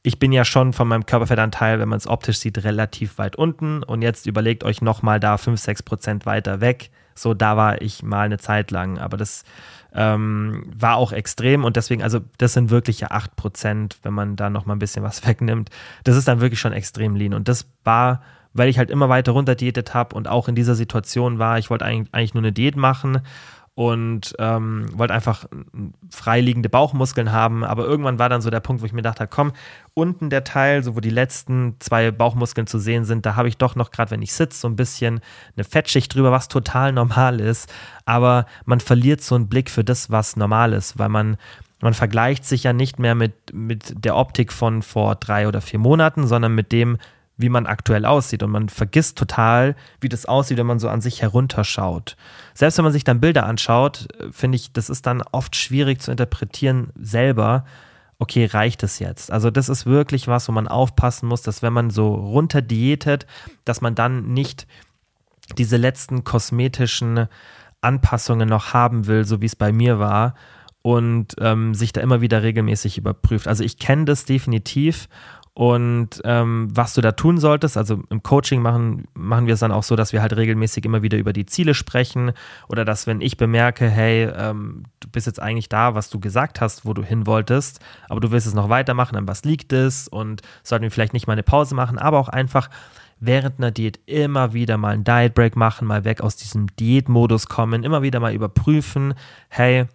ich bin ja schon von meinem Körperfettanteil, wenn man es optisch sieht, relativ weit unten. Und jetzt überlegt euch nochmal da 5, 6 Prozent weiter weg. So, da war ich mal eine Zeit lang. Aber das ähm, war auch extrem und deswegen, also das sind wirklich ja 8%, wenn man da noch mal ein bisschen was (laughs) wegnimmt. Das ist dann wirklich schon extrem lean und das war, weil ich halt immer weiter runter diätet habe und auch in dieser Situation war, ich wollte eigentlich, eigentlich nur eine Diät machen und ähm, wollte einfach freiliegende Bauchmuskeln haben. Aber irgendwann war dann so der Punkt, wo ich mir dachte, komm, unten der Teil, so wo die letzten zwei Bauchmuskeln zu sehen sind, da habe ich doch noch gerade, wenn ich sitze, so ein bisschen eine Fettschicht drüber, was total normal ist. Aber man verliert so einen Blick für das, was normal ist, weil man man vergleicht sich ja nicht mehr mit, mit der Optik von vor drei oder vier Monaten, sondern mit dem, wie man aktuell aussieht. Und man vergisst total, wie das aussieht, wenn man so an sich herunterschaut. Selbst wenn man sich dann Bilder anschaut, äh, finde ich, das ist dann oft schwierig zu interpretieren selber. Okay, reicht es jetzt? Also, das ist wirklich was, wo man aufpassen muss, dass wenn man so runter diätet, dass man dann nicht diese letzten kosmetischen Anpassungen noch haben will, so wie es bei mir war, und ähm, sich da immer wieder regelmäßig überprüft. Also ich kenne das definitiv und ähm, was du da tun solltest, also im Coaching machen, machen wir es dann auch so, dass wir halt regelmäßig immer wieder über die Ziele sprechen oder dass, wenn ich bemerke, hey, ähm, du bist jetzt eigentlich da, was du gesagt hast, wo du hin wolltest, aber du willst es noch weitermachen, an was liegt es? Und sollten wir vielleicht nicht mal eine Pause machen, aber auch einfach während einer Diät immer wieder mal einen Diet Break machen, mal weg aus diesem Diätmodus kommen, immer wieder mal überprüfen, hey,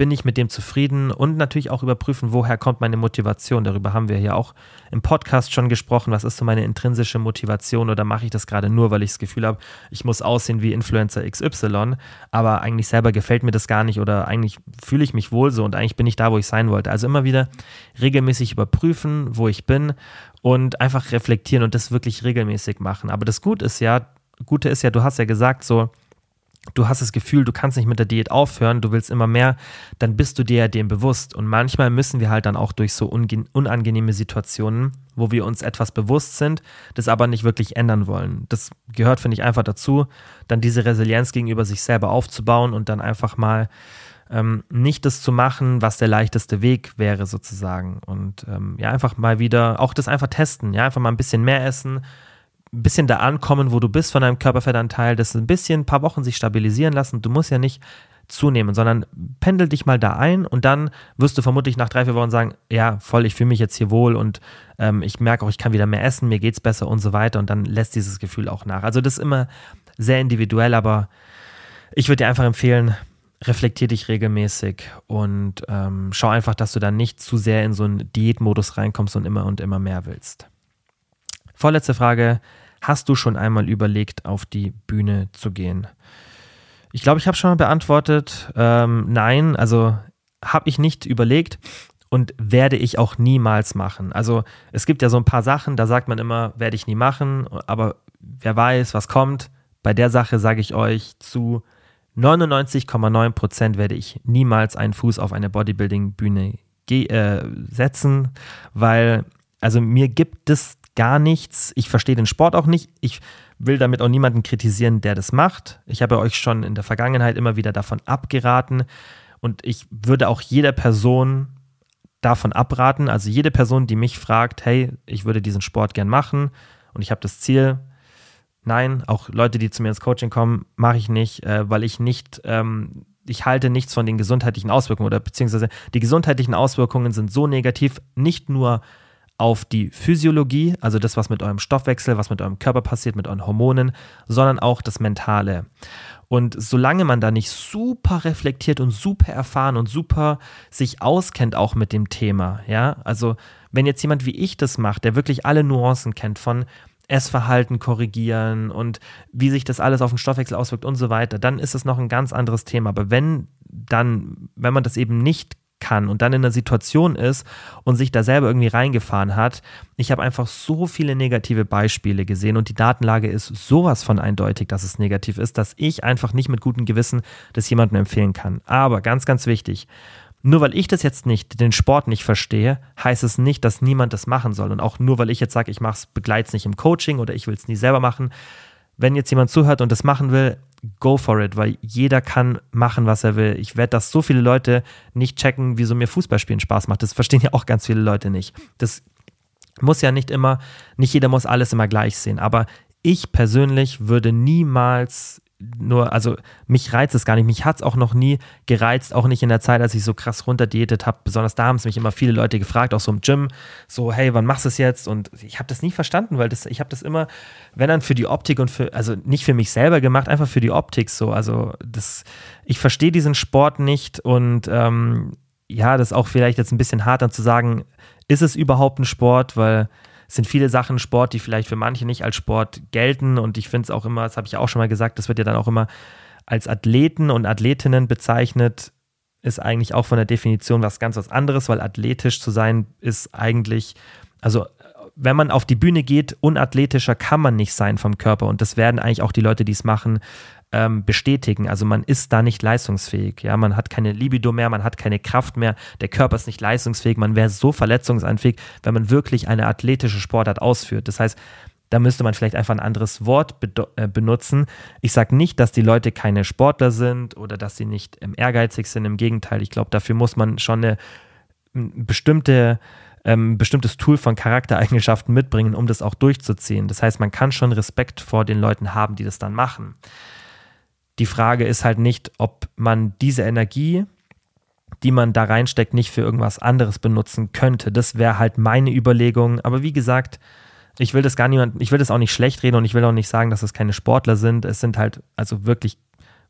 bin ich mit dem zufrieden und natürlich auch überprüfen, woher kommt meine Motivation. Darüber haben wir ja auch im Podcast schon gesprochen. Was ist so meine intrinsische Motivation oder mache ich das gerade nur, weil ich das Gefühl habe, ich muss aussehen wie Influencer XY, aber eigentlich selber gefällt mir das gar nicht oder eigentlich fühle ich mich wohl so und eigentlich bin ich da, wo ich sein wollte. Also immer wieder regelmäßig überprüfen, wo ich bin und einfach reflektieren und das wirklich regelmäßig machen. Aber das Gute ist ja, Gute ist ja, du hast ja gesagt, so, du hast das Gefühl, du kannst nicht mit der Diät aufhören, du willst immer mehr, dann bist du dir ja dem bewusst. Und manchmal müssen wir halt dann auch durch so unangenehme Situationen, wo wir uns etwas bewusst sind, das aber nicht wirklich ändern wollen. Das gehört, finde ich, einfach dazu, dann diese Resilienz gegenüber sich selber aufzubauen und dann einfach mal ähm, nicht das zu machen, was der leichteste Weg wäre, sozusagen. Und ähm, ja, einfach mal wieder auch das einfach testen, ja, einfach mal ein bisschen mehr essen, ein bisschen da ankommen, wo du bist von deinem Körperfettanteil, das ein bisschen, ein paar Wochen sich stabilisieren lassen. Du musst ja nicht zunehmen, sondern pendel dich mal da ein und dann wirst du vermutlich nach drei, vier Wochen sagen, ja, voll, ich fühle mich jetzt hier wohl und ähm, ich merke auch, ich kann wieder mehr essen, mir geht es besser und so weiter und dann lässt dieses Gefühl auch nach. Also das ist immer sehr individuell, aber ich würde dir einfach empfehlen, reflektier dich regelmäßig und ähm, schau einfach, dass du dann nicht zu sehr in so einen Diätmodus reinkommst und immer und immer mehr willst. Vorletzte Frage. Hast du schon einmal überlegt, auf die Bühne zu gehen? Ich glaube, ich habe schon mal beantwortet. Ähm, nein, also habe ich nicht überlegt und werde ich auch niemals machen. Also es gibt ja so ein paar Sachen, da sagt man immer, werde ich nie machen, aber wer weiß, was kommt. Bei der Sache sage ich euch zu 99,9 Prozent werde ich niemals einen Fuß auf eine Bodybuilding-Bühne äh, setzen, weil also mir gibt es gar nichts. Ich verstehe den Sport auch nicht. Ich will damit auch niemanden kritisieren, der das macht. Ich habe euch schon in der Vergangenheit immer wieder davon abgeraten und ich würde auch jeder Person davon abraten. Also jede Person, die mich fragt, hey, ich würde diesen Sport gern machen und ich habe das Ziel, nein, auch Leute, die zu mir ins Coaching kommen, mache ich nicht, äh, weil ich nicht, ähm, ich halte nichts von den gesundheitlichen Auswirkungen oder beziehungsweise die gesundheitlichen Auswirkungen sind so negativ, nicht nur auf die Physiologie, also das, was mit eurem Stoffwechsel, was mit eurem Körper passiert, mit euren Hormonen, sondern auch das Mentale. Und solange man da nicht super reflektiert und super erfahren und super sich auskennt auch mit dem Thema, ja, also wenn jetzt jemand wie ich das macht, der wirklich alle Nuancen kennt von Essverhalten korrigieren und wie sich das alles auf den Stoffwechsel auswirkt und so weiter, dann ist es noch ein ganz anderes Thema. Aber wenn dann, wenn man das eben nicht kann und dann in einer Situation ist und sich da selber irgendwie reingefahren hat. Ich habe einfach so viele negative Beispiele gesehen und die Datenlage ist sowas von eindeutig, dass es negativ ist, dass ich einfach nicht mit gutem Gewissen das jemandem empfehlen kann. Aber ganz, ganz wichtig, nur weil ich das jetzt nicht, den Sport nicht verstehe, heißt es nicht, dass niemand das machen soll. Und auch nur weil ich jetzt sage, ich mache es, begleite es nicht im Coaching oder ich will es nie selber machen. Wenn jetzt jemand zuhört und das machen will, go for it, weil jeder kann machen, was er will. Ich werde, dass so viele Leute nicht checken, wieso mir Fußballspielen Spaß macht. Das verstehen (laughs) ja auch ganz viele Leute nicht. Das muss ja nicht immer, nicht jeder muss alles immer gleich sehen. Aber ich persönlich würde niemals nur, also mich reizt es gar nicht. Mich hat es auch noch nie gereizt, auch nicht in der Zeit, als ich so krass runterdiätet habe. Besonders da haben es mich immer viele Leute gefragt, auch so im Gym, so, hey, wann machst du es jetzt? Und ich habe das nie verstanden, weil das, ich habe das immer, wenn dann für die Optik und für, also nicht für mich selber gemacht, einfach für die Optik so. Also das, ich verstehe diesen Sport nicht und ähm, ja, das ist auch vielleicht jetzt ein bisschen hart dann zu sagen, ist es überhaupt ein Sport, weil es sind viele Sachen Sport, die vielleicht für manche nicht als Sport gelten. Und ich finde es auch immer, das habe ich auch schon mal gesagt, das wird ja dann auch immer als Athleten und Athletinnen bezeichnet, ist eigentlich auch von der Definition was ganz was anderes, weil athletisch zu sein ist eigentlich, also wenn man auf die Bühne geht, unathletischer kann man nicht sein vom Körper. Und das werden eigentlich auch die Leute, die es machen, ähm, bestätigen. Also man ist da nicht leistungsfähig. Ja, man hat keine Libido mehr, man hat keine Kraft mehr, der Körper ist nicht leistungsfähig, man wäre so verletzungsanfällig, wenn man wirklich eine athletische Sportart ausführt. Das heißt, da müsste man vielleicht einfach ein anderes Wort äh, benutzen. Ich sage nicht, dass die Leute keine Sportler sind oder dass sie nicht ähm, ehrgeizig sind. Im Gegenteil, ich glaube, dafür muss man schon eine bestimmte ähm, bestimmtes Tool von Charaktereigenschaften mitbringen, um das auch durchzuziehen. Das heißt, man kann schon Respekt vor den Leuten haben, die das dann machen. Die Frage ist halt nicht, ob man diese Energie, die man da reinsteckt, nicht für irgendwas anderes benutzen könnte. Das wäre halt meine Überlegung. Aber wie gesagt, ich will das gar niemand, ich will das auch nicht schlecht reden und ich will auch nicht sagen, dass es keine Sportler sind. Es sind halt also wirklich,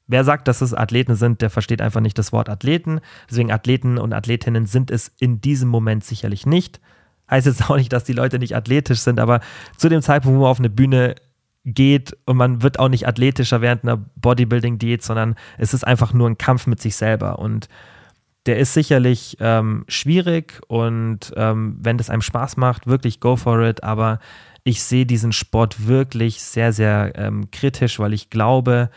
wer sagt, dass es Athleten sind, der versteht einfach nicht das Wort Athleten. Deswegen Athleten und Athletinnen sind es in diesem Moment sicherlich nicht. Heißt jetzt auch nicht, dass die Leute nicht athletisch sind, aber zu dem Zeitpunkt, wo man auf eine Bühne geht und man wird auch nicht athletischer während einer Bodybuilding-Diät, sondern es ist einfach nur ein Kampf mit sich selber. Und der ist sicherlich ähm, schwierig und ähm, wenn das einem Spaß macht, wirklich go for it. Aber ich sehe diesen Sport wirklich sehr, sehr ähm, kritisch, weil ich glaube,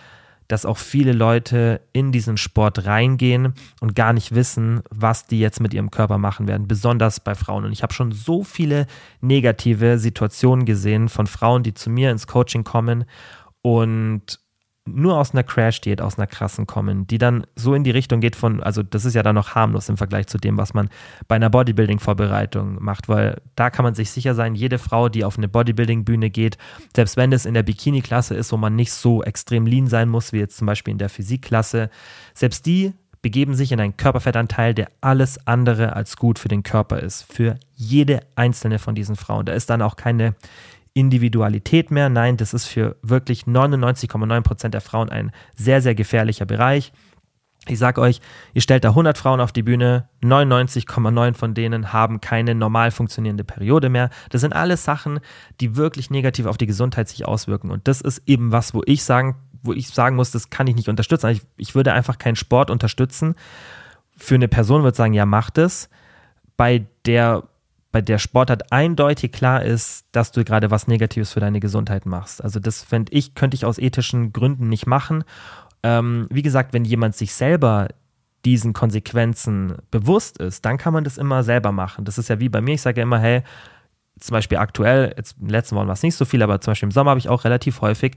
dass auch viele Leute in diesen Sport reingehen und gar nicht wissen, was die jetzt mit ihrem Körper machen werden, besonders bei Frauen. Und ich habe schon so viele negative Situationen gesehen von Frauen, die zu mir ins Coaching kommen und nur aus einer Crash-Diät, aus einer krassen kommen, die dann so in die Richtung geht von, also das ist ja dann noch harmlos im Vergleich zu dem, was man bei einer Bodybuilding-Vorbereitung macht, weil da kann man sich sicher sein, jede Frau, die auf eine Bodybuilding-Bühne geht, selbst wenn es in der Bikini-Klasse ist, wo man nicht so extrem lean sein muss, wie jetzt zum Beispiel in der Physik-Klasse, selbst die begeben sich in einen Körperfettanteil, der alles andere als gut für den Körper ist. Für jede einzelne von diesen Frauen. Da ist dann auch keine Individualität mehr. Nein, das ist für wirklich 99,9 Prozent der Frauen ein sehr, sehr gefährlicher Bereich. Ich sage euch, ihr stellt da 100 Frauen auf die Bühne, 99,9 von denen haben keine normal funktionierende Periode mehr. Das sind alles Sachen, die wirklich negativ auf die Gesundheit sich auswirken. Und das ist eben was, wo ich sagen, wo ich sagen muss, das kann ich nicht unterstützen. Ich, ich würde einfach keinen Sport unterstützen. Für eine Person würde ich sagen, ja, macht es. Bei der bei der Sportart eindeutig klar ist, dass du gerade was Negatives für deine Gesundheit machst. Also das fände ich, könnte ich aus ethischen Gründen nicht machen. Ähm, wie gesagt, wenn jemand sich selber diesen Konsequenzen bewusst ist, dann kann man das immer selber machen. Das ist ja wie bei mir, ich sage ja immer, hey, zum Beispiel aktuell, jetzt im letzten Wochen war es nicht so viel, aber zum Beispiel im Sommer habe ich auch relativ häufig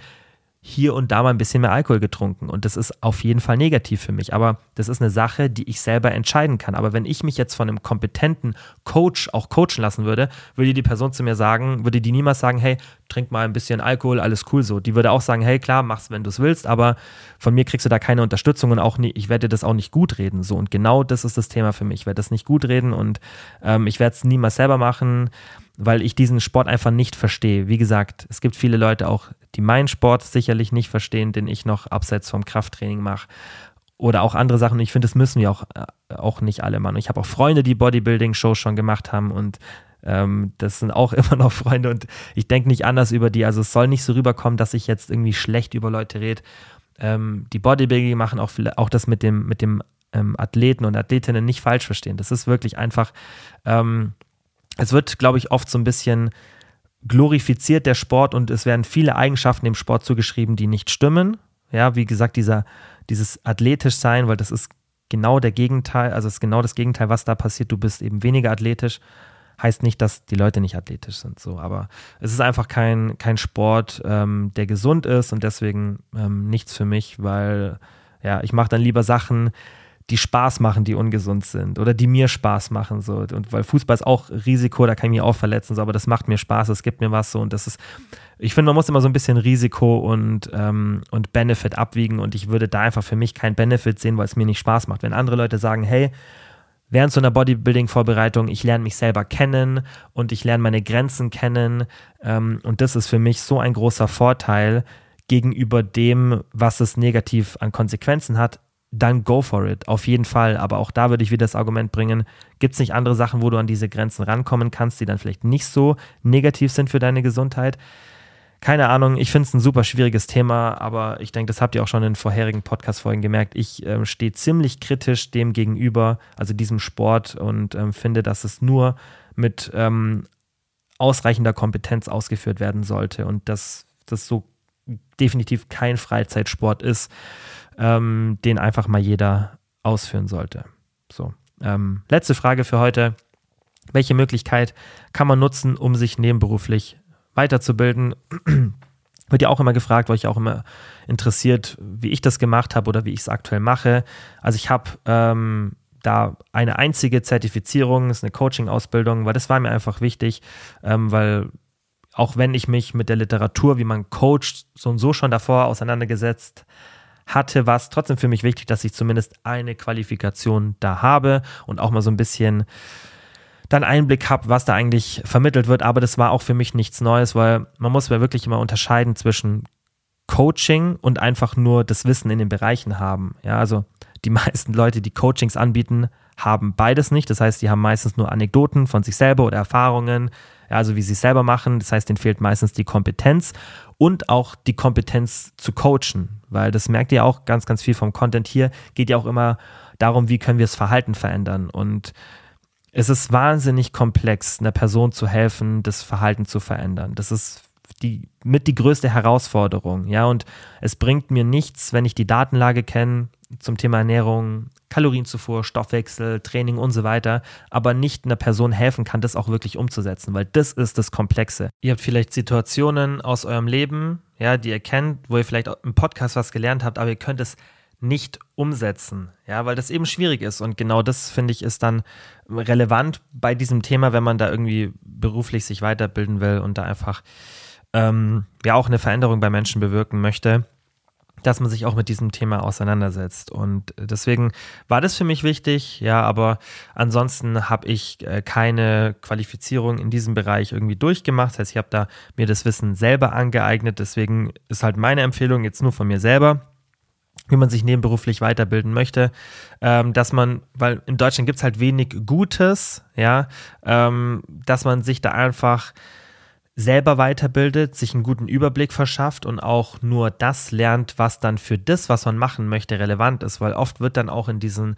hier und da mal ein bisschen mehr Alkohol getrunken. Und das ist auf jeden Fall negativ für mich. Aber das ist eine Sache, die ich selber entscheiden kann. Aber wenn ich mich jetzt von einem kompetenten Coach auch coachen lassen würde, würde die Person zu mir sagen, würde die niemals sagen, hey, trink mal ein bisschen Alkohol, alles cool so. Die würde auch sagen, hey, klar, mach's, wenn du es willst, aber von mir kriegst du da keine Unterstützung und auch nie, ich werde das auch nicht gut reden. So. Und genau das ist das Thema für mich. Ich werde das nicht gut reden und ähm, ich werde es niemals selber machen weil ich diesen Sport einfach nicht verstehe. Wie gesagt, es gibt viele Leute auch, die meinen Sport sicherlich nicht verstehen, den ich noch abseits vom Krafttraining mache. Oder auch andere Sachen. Ich finde, das müssen wir auch, äh, auch nicht alle machen. Ich habe auch Freunde, die Bodybuilding-Shows schon gemacht haben und ähm, das sind auch (laughs) immer noch Freunde und ich denke nicht anders über die. Also es soll nicht so rüberkommen, dass ich jetzt irgendwie schlecht über Leute rede. Ähm, die Bodybuilding machen auch, auch das mit dem, mit dem ähm, Athleten und Athletinnen nicht falsch verstehen. Das ist wirklich einfach, ähm, es wird, glaube ich, oft so ein bisschen glorifiziert, der Sport, und es werden viele Eigenschaften dem Sport zugeschrieben, die nicht stimmen. Ja, wie gesagt, dieser, dieses athletisch sein, weil das ist genau der Gegenteil, also ist genau das Gegenteil, was da passiert. Du bist eben weniger athletisch. Heißt nicht, dass die Leute nicht athletisch sind, so, aber es ist einfach kein, kein Sport, ähm, der gesund ist und deswegen ähm, nichts für mich, weil ja, ich mache dann lieber Sachen, die Spaß machen, die ungesund sind oder die mir Spaß machen. So. Und weil Fußball ist auch Risiko, da kann ich mich auch verletzen, so, aber das macht mir Spaß, es gibt mir was so und das ist, ich finde, man muss immer so ein bisschen Risiko und, ähm, und Benefit abwiegen und ich würde da einfach für mich kein Benefit sehen, weil es mir nicht Spaß macht. Wenn andere Leute sagen, hey, während so einer Bodybuilding-Vorbereitung, ich lerne mich selber kennen und ich lerne meine Grenzen kennen ähm, und das ist für mich so ein großer Vorteil gegenüber dem, was es negativ an Konsequenzen hat, dann go for it, auf jeden Fall. Aber auch da würde ich wieder das Argument bringen, gibt es nicht andere Sachen, wo du an diese Grenzen rankommen kannst, die dann vielleicht nicht so negativ sind für deine Gesundheit? Keine Ahnung, ich finde es ein super schwieriges Thema, aber ich denke, das habt ihr auch schon in vorherigen Podcast-Folgen gemerkt. Ich äh, stehe ziemlich kritisch dem gegenüber, also diesem Sport, und ähm, finde, dass es nur mit ähm, ausreichender Kompetenz ausgeführt werden sollte und dass das so definitiv kein Freizeitsport ist ähm, den einfach mal jeder ausführen sollte. So, ähm, letzte Frage für heute. Welche Möglichkeit kann man nutzen, um sich nebenberuflich weiterzubilden? (clears throat) Wird ja auch immer gefragt, weil ich auch immer interessiert, wie ich das gemacht habe oder wie ich es aktuell mache. Also ich habe ähm, da eine einzige Zertifizierung, ist eine Coaching-Ausbildung, weil das war mir einfach wichtig, ähm, weil auch wenn ich mich mit der Literatur, wie man coacht, so und so schon davor auseinandergesetzt habe, hatte, war es trotzdem für mich wichtig, dass ich zumindest eine Qualifikation da habe und auch mal so ein bisschen dann Einblick habe, was da eigentlich vermittelt wird. Aber das war auch für mich nichts Neues, weil man muss ja wirklich immer unterscheiden zwischen Coaching und einfach nur das Wissen in den Bereichen haben. Ja, also die (laughs) meisten Leute, die Coachings anbieten, haben beides nicht. Das heißt, die haben meistens nur Anekdoten von sich selber oder Erfahrungen, also wie sie es selber machen. Das heißt, denen fehlt meistens die Kompetenz und auch die Kompetenz zu coachen, weil das merkt ihr auch ganz, ganz viel vom Content hier, geht ja auch immer darum, wie können wir das Verhalten verändern. Und es ist wahnsinnig komplex, einer Person zu helfen, das Verhalten zu verändern. Das ist die mit die größte Herausforderung, ja, und es bringt mir nichts, wenn ich die Datenlage kenne zum Thema Ernährung, Kalorienzufuhr, Stoffwechsel, Training und so weiter, aber nicht einer Person helfen kann, das auch wirklich umzusetzen, weil das ist das Komplexe. Ihr habt vielleicht Situationen aus eurem Leben, ja, die ihr kennt, wo ihr vielleicht im Podcast was gelernt habt, aber ihr könnt es nicht umsetzen, ja, weil das eben schwierig ist und genau das finde ich ist dann relevant bei diesem Thema, wenn man da irgendwie beruflich sich weiterbilden will und da einfach ähm, ja auch eine Veränderung bei Menschen bewirken möchte dass man sich auch mit diesem Thema auseinandersetzt. Und deswegen war das für mich wichtig, ja, aber ansonsten habe ich äh, keine Qualifizierung in diesem Bereich irgendwie durchgemacht. Das heißt, ich habe da mir das Wissen selber angeeignet. Deswegen ist halt meine Empfehlung jetzt nur von mir selber wie man sich nebenberuflich weiterbilden möchte, ähm, dass man, weil in Deutschland gibt es halt wenig Gutes, ja, ähm, dass man sich da einfach selber weiterbildet, sich einen guten Überblick verschafft und auch nur das lernt, was dann für das, was man machen möchte, relevant ist, weil oft wird dann auch in diesen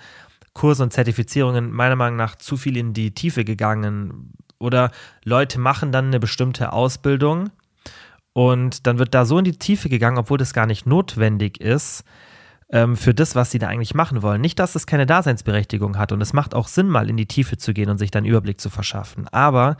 Kursen und Zertifizierungen meiner Meinung nach zu viel in die Tiefe gegangen. Oder Leute machen dann eine bestimmte Ausbildung und dann wird da so in die Tiefe gegangen, obwohl das gar nicht notwendig ist ähm, für das, was sie da eigentlich machen wollen. Nicht, dass es keine Daseinsberechtigung hat und es macht auch Sinn, mal in die Tiefe zu gehen und sich dann Überblick zu verschaffen, aber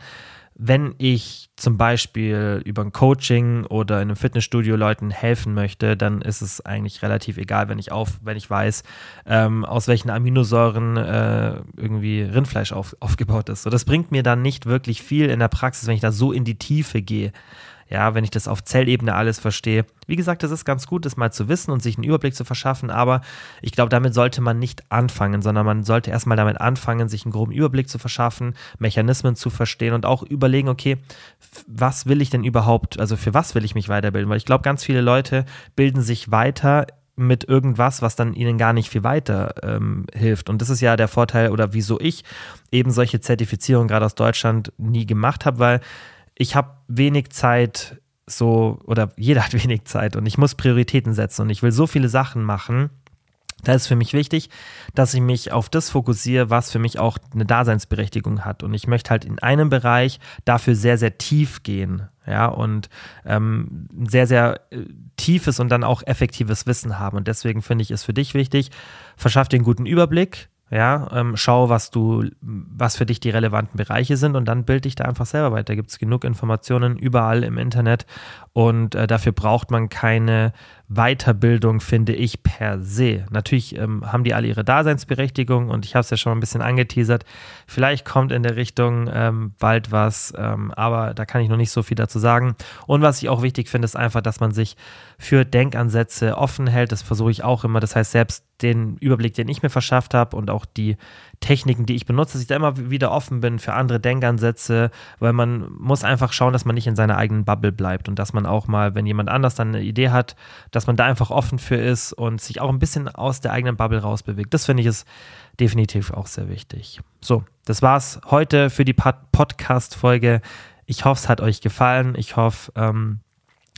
wenn ich zum Beispiel über ein Coaching oder in einem Fitnessstudio Leuten helfen möchte, dann ist es eigentlich relativ egal, wenn ich auf, wenn ich weiß, ähm, aus welchen Aminosäuren äh, irgendwie Rindfleisch auf, aufgebaut ist. So, das bringt mir dann nicht wirklich viel in der Praxis, wenn ich da so in die Tiefe gehe ja, wenn ich das auf Zellebene alles verstehe. Wie gesagt, das ist ganz gut, das mal zu wissen und sich einen Überblick zu verschaffen, aber ich glaube, damit sollte man nicht anfangen, sondern man sollte erstmal damit anfangen, sich einen groben Überblick zu verschaffen, Mechanismen zu verstehen und auch überlegen, okay, was will ich denn überhaupt, also für was will ich mich weiterbilden? Weil ich glaube, ganz viele Leute bilden sich weiter mit irgendwas, was dann ihnen gar nicht viel weiter ähm, hilft. Und das ist ja der Vorteil oder wieso ich eben solche Zertifizierungen gerade aus Deutschland nie gemacht habe, weil ich habe wenig Zeit so, oder jeder hat (laughs) wenig Zeit und ich muss Prioritäten setzen und ich will so viele Sachen machen. Da ist für mich wichtig, dass ich mich auf das fokussiere, was für mich auch eine Daseinsberechtigung hat. Und ich möchte halt in einem Bereich dafür sehr, sehr tief gehen. Ja, und ähm, sehr, sehr äh, tiefes und dann auch effektives Wissen haben. Und deswegen finde ich es für dich wichtig, verschaff dir einen guten Überblick, ja, ähm, schau, was du, was für dich die relevanten Bereiche sind und dann bild dich da einfach selber weiter. Da gibt es genug Informationen überall im Internet und äh, dafür braucht man keine Weiterbildung, finde ich, per se. Natürlich ähm, haben die alle ihre Daseinsberechtigung und ich habe es ja schon ein bisschen angeteasert. Vielleicht kommt in der Richtung ähm, bald was, ähm, aber da kann ich noch nicht so viel dazu sagen. Und was ich auch wichtig finde, ist einfach, dass man sich für Denkansätze offen hält. Das versuche ich auch immer. Das heißt, selbst den Überblick, den ich mir verschafft habe und auch die Techniken, die ich benutze, dass ich da immer wieder offen bin für andere Denkansätze, weil man muss einfach schauen, dass man nicht in seiner eigenen Bubble bleibt und dass man auch mal, wenn jemand anders dann eine Idee hat, dass man da einfach offen für ist und sich auch ein bisschen aus der eigenen Bubble rausbewegt. Das finde ich ist definitiv auch sehr wichtig. So, das war's heute für die Podcast-Folge. Ich hoffe, es hat euch gefallen. Ich hoffe, ähm,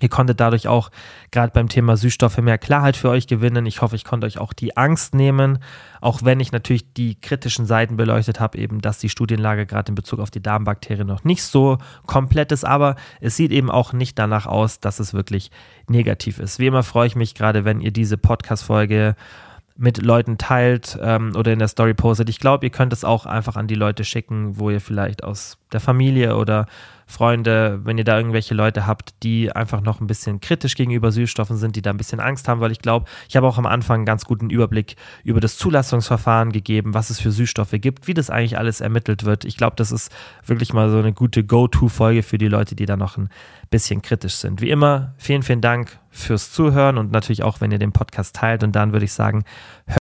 Ihr konntet dadurch auch gerade beim Thema Süßstoffe mehr Klarheit für euch gewinnen. Ich hoffe, ich konnte euch auch die Angst nehmen, auch wenn ich natürlich die kritischen Seiten beleuchtet habe, eben, dass die Studienlage gerade in Bezug auf die Darmbakterien noch nicht so komplett ist, aber es sieht eben auch nicht danach aus, dass es wirklich negativ ist. Wie immer freue ich mich gerade, wenn ihr diese Podcast-Folge mit Leuten teilt ähm, oder in der Story postet. Ich glaube, ihr könnt es auch einfach an die Leute schicken, wo ihr vielleicht aus der Familie oder Freunde, wenn ihr da irgendwelche Leute habt, die einfach noch ein bisschen kritisch gegenüber Süßstoffen sind, die da ein bisschen Angst haben, weil ich glaube, ich habe auch am Anfang einen ganz guten Überblick über das Zulassungsverfahren gegeben, was es für Süßstoffe gibt, wie das eigentlich alles ermittelt wird. Ich glaube, das ist wirklich mal so eine gute Go-To-Folge für die Leute, die da noch ein bisschen kritisch sind. Wie immer, vielen, vielen Dank fürs Zuhören und natürlich auch, wenn ihr den Podcast teilt. Und dann würde ich sagen,